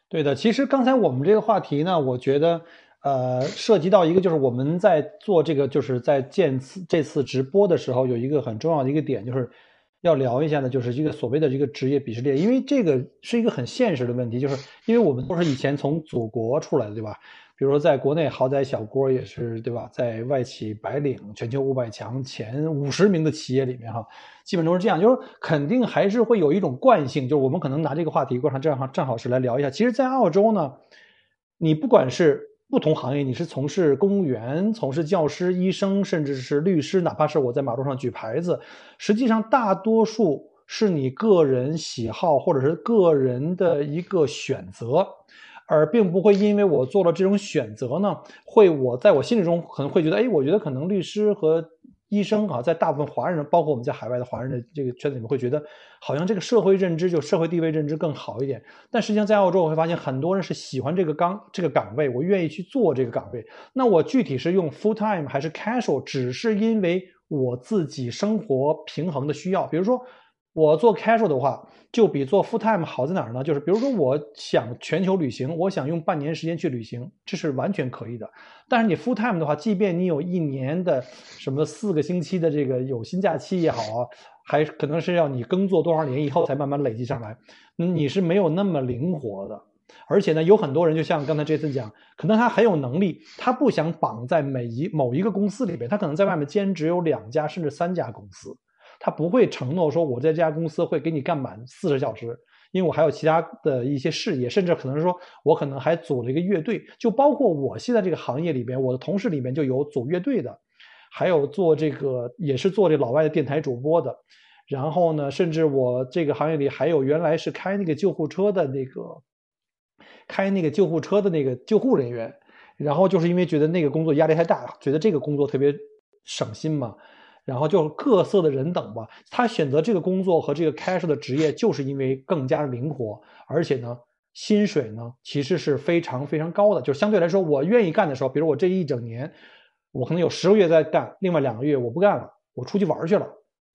对的，其实刚才我们这个话题呢，我觉得，呃，涉及到一个就是我们在做这个，就是在见次这次直播的时候，有一个很重要的一个点，就是要聊一下呢，就是一个所谓的这个职业鄙视链，因为这个是一个很现实的问题，就是因为我们都是以前从祖国出来的，对吧？比如说，在国内豪宅小郭也是，对吧？在外企白领全球五百强前五十名的企业里面，哈，基本都是这样，就是肯定还是会有一种惯性，就是我们可能拿这个话题过上正好正好是来聊一下。其实，在澳洲呢，你不管是不同行业，你是从事公务员、从事教师、医生，甚至是律师，哪怕是我在马路上举牌子，实际上大多数是你个人喜好或者是个人的一个选择，而并不会因为我做了这种选择呢，会我在我心里中可能会觉得，哎，我觉得可能律师和。医生啊，在大部分华人，包括我们在海外的华人的这个圈子里面，会觉得好像这个社会认知就社会地位认知更好一点。但实际上，在澳洲我会发现，很多人是喜欢这个岗这个岗位，我愿意去做这个岗位。那我具体是用 full time 还是 casual，只是因为我自己生活平衡的需要。比如说，我做 casual 的话，就比做 full time 好在哪儿呢？就是比如说，我想全球旅行，我想用半年时间去旅行，这是完全可以的。但是你 full time 的话，即便你有一年的什么四个星期的这个有薪假期也好啊，还可能是要你耕作多少年以后才慢慢累积上来，你是没有那么灵活的。而且呢，有很多人就像刚才这次讲，可能他很有能力，他不想绑在每一某一个公司里边，他可能在外面兼职有两家甚至三家公司，他不会承诺说我在这家公司会给你干满四十小时。因为我还有其他的一些事业，甚至可能说，我可能还组了一个乐队，就包括我现在这个行业里边，我的同事里面就有组乐队的，还有做这个也是做这老外的电台主播的，然后呢，甚至我这个行业里还有原来是开那个救护车的那个，开那个救护车的那个救护人员，然后就是因为觉得那个工作压力太大，觉得这个工作特别省心嘛。然后就各色的人等吧，他选择这个工作和这个 casual 的职业，就是因为更加灵活，而且呢，薪水呢其实是非常非常高的。就相对来说，我愿意干的时候，比如我这一整年，我可能有十个月在干，另外两个月我不干了，我出去玩去了。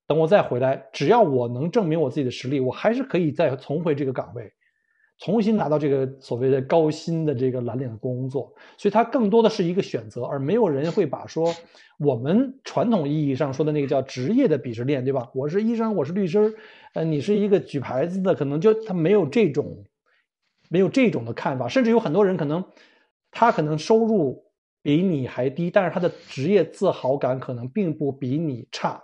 等我再回来，只要我能证明我自己的实力，我还是可以再重回这个岗位。重新拿到这个所谓的高薪的这个蓝领的工作，所以它更多的是一个选择，而没有人会把说我们传统意义上说的那个叫职业的鄙视链，对吧？我是医生，我是律师，呃，你是一个举牌子的，可能就他没有这种没有这种的看法，甚至有很多人可能他可能收入比你还低，但是他的职业自豪感可能并不比你差，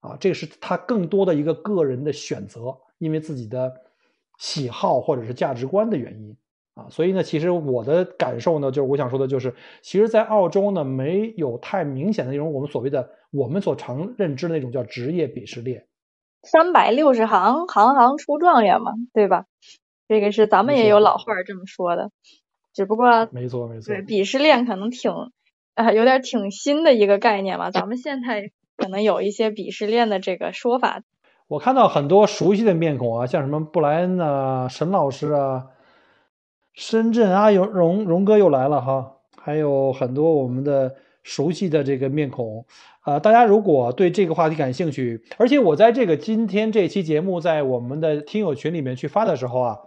啊，这是他更多的一个个人的选择，因为自己的。喜好或者是价值观的原因啊，所以呢，其实我的感受呢，就是我想说的，就是其实，在澳洲呢，没有太明显的那种我们所谓的我们所常认知的那种叫职业鄙视链。三百六十行，行行出状元嘛，对吧？这个是咱们也有老话这么说的，只不过没错没错，对鄙视链可能挺啊有点挺新的一个概念吧，咱们现在可能有一些鄙视链的这个说法。我看到很多熟悉的面孔啊，像什么布莱恩啊、沈老师啊、深圳阿，荣荣荣哥又来了哈，还有很多我们的熟悉的这个面孔啊。大家如果对这个话题感兴趣，而且我在这个今天这期节目在我们的听友群里面去发的时候啊，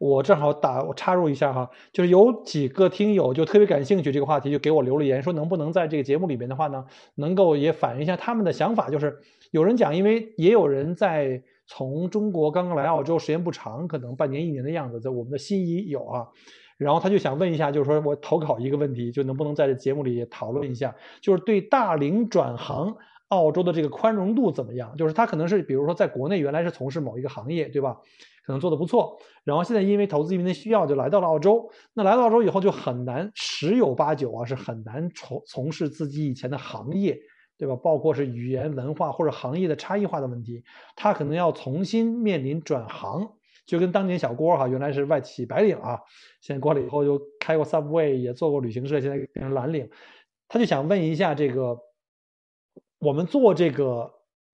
我正好打我插入一下哈，就是有几个听友就特别感兴趣这个话题，就给我留了言，说能不能在这个节目里面的话呢，能够也反映一下他们的想法，就是。有人讲，因为也有人在从中国刚刚来澳洲，时间不长，可能半年一年的样子，在我们的心仪有啊，然后他就想问一下，就是说我投稿一个问题，就能不能在这节目里讨论一下，就是对大龄转行澳洲的这个宽容度怎么样？就是他可能是比如说在国内原来是从事某一个行业，对吧？可能做的不错，然后现在因为投资移民的需要就来到了澳洲，那来到澳洲以后就很难十有八九啊是很难从从事自己以前的行业。对吧？包括是语言文化或者行业的差异化的问题，他可能要重新面临转行，就跟当年小郭哈，原来是外企白领啊，现在过来以后又开过 Subway，也做过旅行社，现在变成蓝领，他就想问一下这个，我们做这个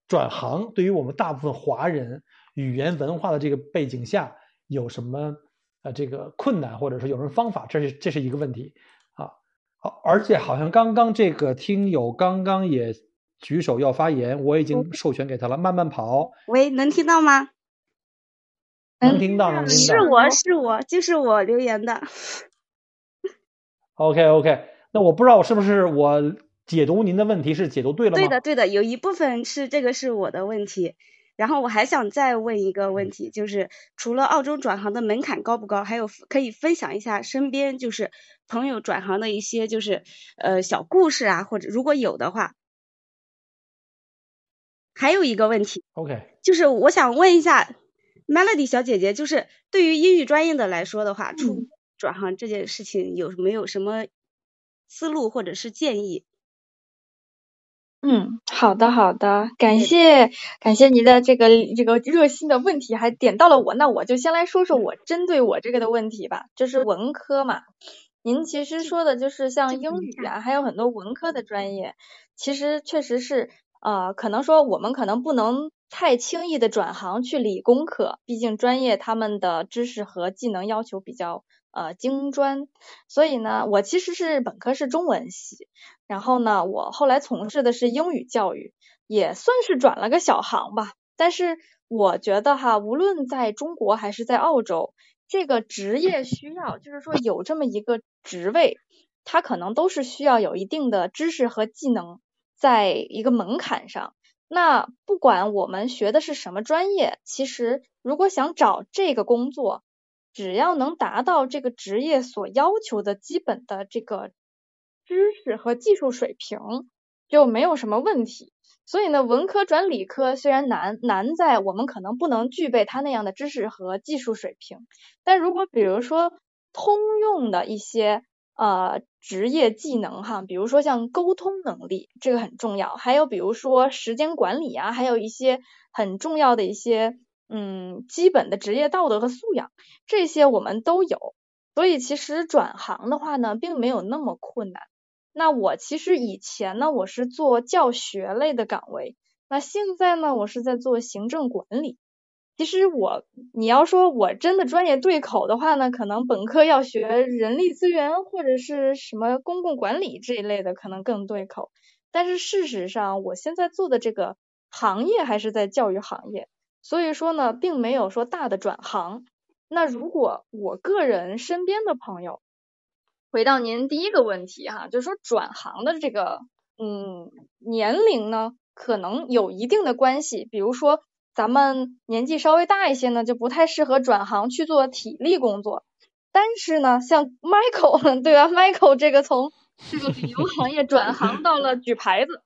转行，对于我们大部分华人语言文化的这个背景下，有什么呃这个困难，或者说有什么方法？这是这是一个问题啊。好。而且好像刚刚这个听友刚刚也举手要发言，我已经授权给他了。慢慢跑，喂，能听到吗？能听到，能听到。是我是我，就是我留言的。OK OK，那我不知道我是不是我解读您的问题是解读对了吗？对的对的，有一部分是这个是我的问题。然后我还想再问一个问题，就是除了澳洲转行的门槛高不高，还有可以分享一下身边就是朋友转行的一些就是呃小故事啊，或者如果有的话。还有一个问题，OK，就是我想问一下 Melody 小姐姐，就是对于英语专业的来说的话，出转行这件事情有没有什么思路或者是建议。嗯，好的好的，感谢感谢您的这个这个热心的问题，还点到了我，那我就先来说说我针对我这个的问题吧，就是文科嘛，您其实说的就是像英语啊，还有很多文科的专业，其实确实是呃，可能说我们可能不能太轻易的转行去理工科，毕竟专业他们的知识和技能要求比较。呃，精专，所以呢，我其实是本科是中文系，然后呢，我后来从事的是英语教育，也算是转了个小行吧。但是我觉得哈，无论在中国还是在澳洲，这个职业需要，就是说有这么一个职位，它可能都是需要有一定的知识和技能，在一个门槛上。那不管我们学的是什么专业，其实如果想找这个工作，只要能达到这个职业所要求的基本的这个知识和技术水平，就没有什么问题。所以呢，文科转理科虽然难，难在我们可能不能具备他那样的知识和技术水平。但如果比如说通用的一些呃职业技能哈，比如说像沟通能力，这个很重要。还有比如说时间管理啊，还有一些很重要的一些。嗯，基本的职业道德和素养，这些我们都有，所以其实转行的话呢，并没有那么困难。那我其实以前呢，我是做教学类的岗位，那现在呢，我是在做行政管理。其实我，你要说我真的专业对口的话呢，可能本科要学人力资源或者是什么公共管理这一类的，可能更对口。但是事实上，我现在做的这个行业还是在教育行业。所以说呢，并没有说大的转行。那如果我个人身边的朋友，回到您第一个问题哈，就是说转行的这个嗯年龄呢，可能有一定的关系。比如说咱们年纪稍微大一些呢，就不太适合转行去做体力工作。但是呢，像 Michael 对吧？Michael 这个从这个旅游行业转行到了举牌子，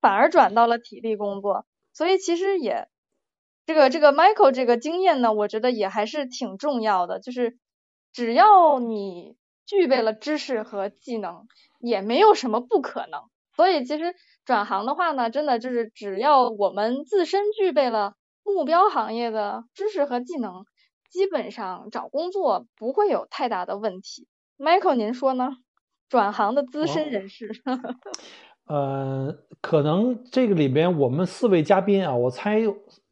反而转到了体力工作，所以其实也。这个这个 Michael 这个经验呢，我觉得也还是挺重要的。就是只要你具备了知识和技能，也没有什么不可能。所以其实转行的话呢，真的就是只要我们自身具备了目标行业的知识和技能，基本上找工作不会有太大的问题。Michael，您说呢？转行的资深人士。呃，可能这个里边我们四位嘉宾啊，我猜。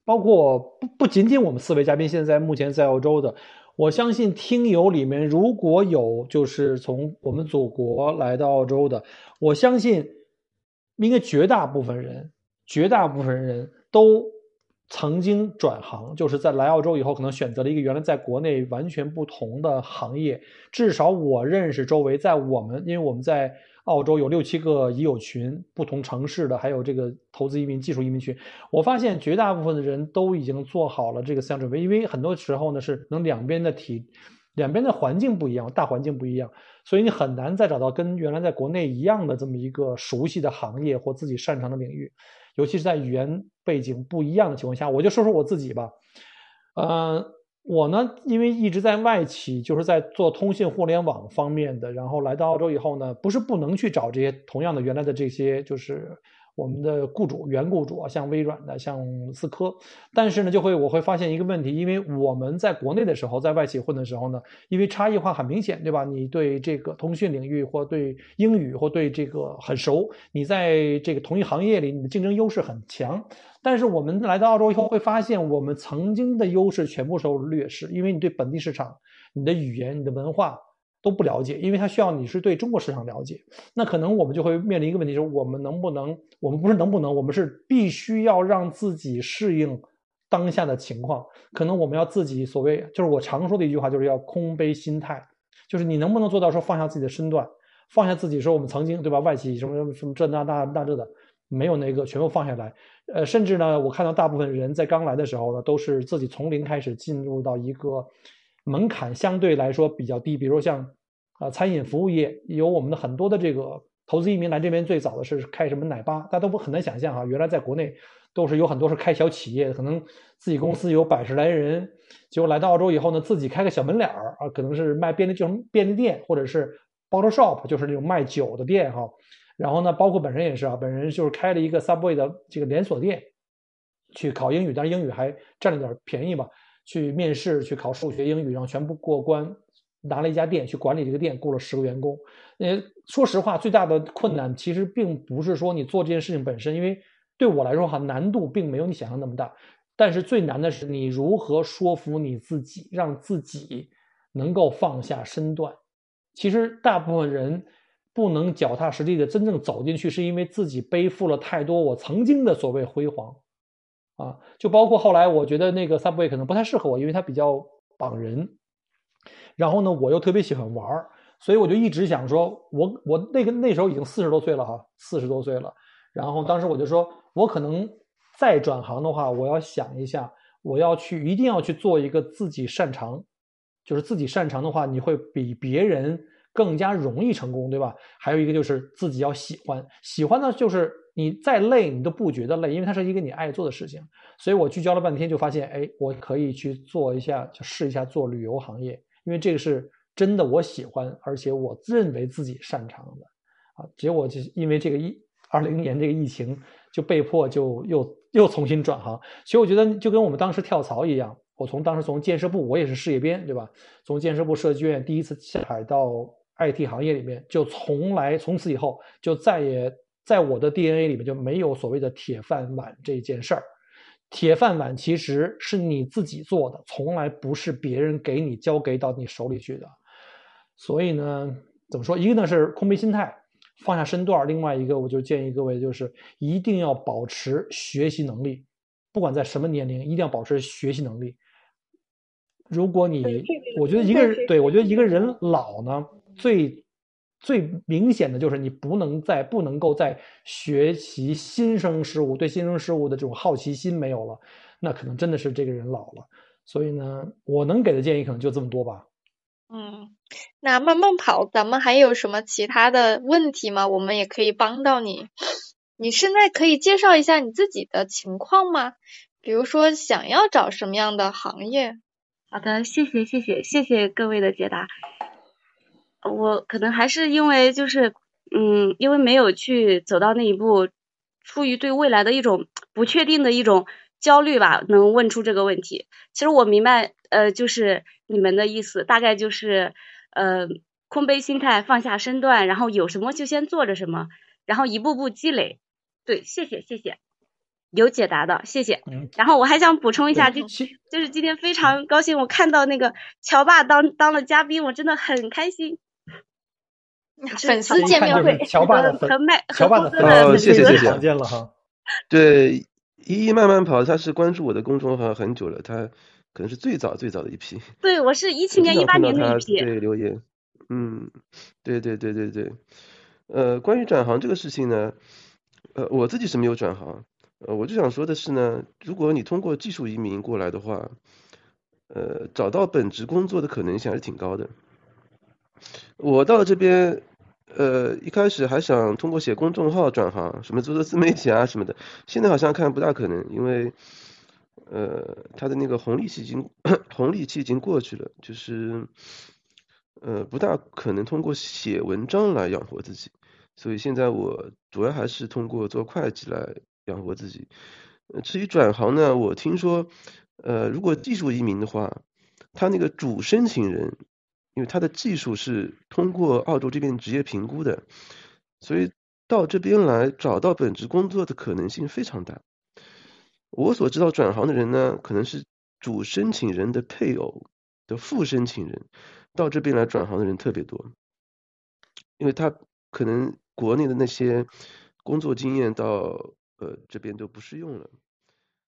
包括不不仅仅我们四位嘉宾现在目前在澳洲的，我相信听友里面如果有就是从我们祖国来到澳洲的，我相信应该绝大部分人，绝大部分人都曾经转行，就是在来澳洲以后可能选择了一个原来在国内完全不同的行业。至少我认识周围，在我们因为我们在。澳洲有六七个已有群，不同城市的，还有这个投资移民、技术移民群。我发现绝大部分的人都已经做好了这个思想准备，因为很多时候呢是能两边的体，两边的环境不一样，大环境不一样，所以你很难再找到跟原来在国内一样的这么一个熟悉的行业或自己擅长的领域，尤其是在语言背景不一样的情况下。我就说说我自己吧，嗯。我呢，因为一直在外企，就是在做通信互联网方面的，然后来到澳洲以后呢，不是不能去找这些同样的原来的这些，就是。我们的雇主、原雇主啊，像微软的、像思科，但是呢，就会我会发现一个问题，因为我们在国内的时候，在外企混的时候呢，因为差异化很明显，对吧？你对这个通讯领域或对英语或对这个很熟，你在这个同一行业里，你的竞争优势很强。但是我们来到澳洲以后，会发现我们曾经的优势全部受劣势，因为你对本地市场、你的语言、你的文化。都不了解，因为它需要你是对中国市场了解。那可能我们就会面临一个问题，就是我们能不能，我们不是能不能，我们是必须要让自己适应当下的情况。可能我们要自己所谓，就是我常说的一句话，就是要空杯心态，就是你能不能做到说放下自己的身段，放下自己说我们曾经对吧，外企什么什么这那那那这的，没有那个全部放下来。呃，甚至呢，我看到大部分人在刚来的时候呢，都是自己从零开始进入到一个。门槛相对来说比较低，比如像啊餐饮服务业，有我们的很多的这个投资移民来这边最早的是开什么奶吧，大家都不很难想象哈，原来在国内都是有很多是开小企业，可能自己公司有百十来人，结果来到澳洲以后呢，自己开个小门脸儿啊，可能是卖便利这种便利店，或者是 bottle shop，就是那种卖酒的店哈。然后呢，包括本人也是啊，本人就是开了一个 Subway 的这个连锁店，去考英语，但是英语还占了点便宜吧。去面试，去考数学、英语，然后全部过关，拿了一家店去管理这个店，雇了十个员工。呃，说实话，最大的困难其实并不是说你做这件事情本身，因为对我来说哈，难度并没有你想象那么大。但是最难的是你如何说服你自己，让自己能够放下身段。其实大部分人不能脚踏实地的真正走进去，是因为自己背负了太多我曾经的所谓辉煌。啊，就包括后来，我觉得那个 Subway 可能不太适合我，因为它比较绑人。然后呢，我又特别喜欢玩儿，所以我就一直想说，我我那个那时候已经四十多岁了哈，四十多岁了。然后当时我就说，我可能再转行的话，我要想一下，我要去一定要去做一个自己擅长，就是自己擅长的话，你会比别人更加容易成功，对吧？还有一个就是自己要喜欢，喜欢呢就是。你再累，你都不觉得累，因为它是一个你爱做的事情。所以我聚焦了半天，就发现，哎，我可以去做一下，就试一下做旅游行业，因为这个是真的我喜欢，而且我认为自己擅长的。啊，结果就因为这个疫二零年这个疫情，就被迫就又又重新转行。其实我觉得就跟我们当时跳槽一样，我从当时从建设部，我也是事业编，对吧？从建设部设计院第一次下海到 IT 行业里面，就从来从此以后就再也。在我的 DNA 里面就没有所谓的铁饭碗这件事儿，铁饭碗其实是你自己做的，从来不是别人给你交给到你手里去的。所以呢，怎么说？一个呢是空杯心态，放下身段；另外一个，我就建议各位就是一定要保持学习能力，不管在什么年龄，一定要保持学习能力。如果你，我觉得一个人，对我觉得一个人老呢，最。最明显的就是你不能再不能够再学习新生事物，对新生事物的这种好奇心没有了，那可能真的是这个人老了。所以呢，我能给的建议可能就这么多吧。嗯，那慢慢跑，咱们还有什么其他的问题吗？我们也可以帮到你。你现在可以介绍一下你自己的情况吗？比如说想要找什么样的行业？好的，谢谢谢谢谢谢各位的解答。我可能还是因为就是，嗯，因为没有去走到那一步，出于对未来的一种不确定的一种焦虑吧，能问出这个问题。其实我明白，呃，就是你们的意思，大概就是，呃，空杯心态，放下身段，然后有什么就先做着什么，然后一步步积累。对，谢谢谢谢，有解答的，谢谢。然后我还想补充一下，就就是今天非常高兴，我看到那个乔爸当当了嘉宾，我真的很开心。粉丝见面会，乔爸的和麦乔爸的哦，谢谢谢谢，常见了哈。对，一一慢慢跑，他是关注我的公众号很久了，他可能是最早最早的一批。对，我是一七年一八年的一批。对，留言，嗯，对对对对对，呃，关于转行这个事情呢，呃，我自己是没有转行，呃，我就想说的是呢，如果你通过技术移民过来的话，呃，找到本职工作的可能性还是挺高的。我到这边，呃，一开始还想通过写公众号转行，什么做做自媒体啊什么的。现在好像看不大可能，因为，呃，他的那个红利期已经 红利期已经过去了，就是，呃，不大可能通过写文章来养活自己。所以现在我主要还是通过做会计来养活自己。至于转行呢，我听说，呃，如果技术移民的话，他那个主申请人。因为他的技术是通过澳洲这边职业评估的，所以到这边来找到本职工作的可能性非常大。我所知道转行的人呢，可能是主申请人的配偶的副申请人，到这边来转行的人特别多，因为他可能国内的那些工作经验到呃这边都不适用了。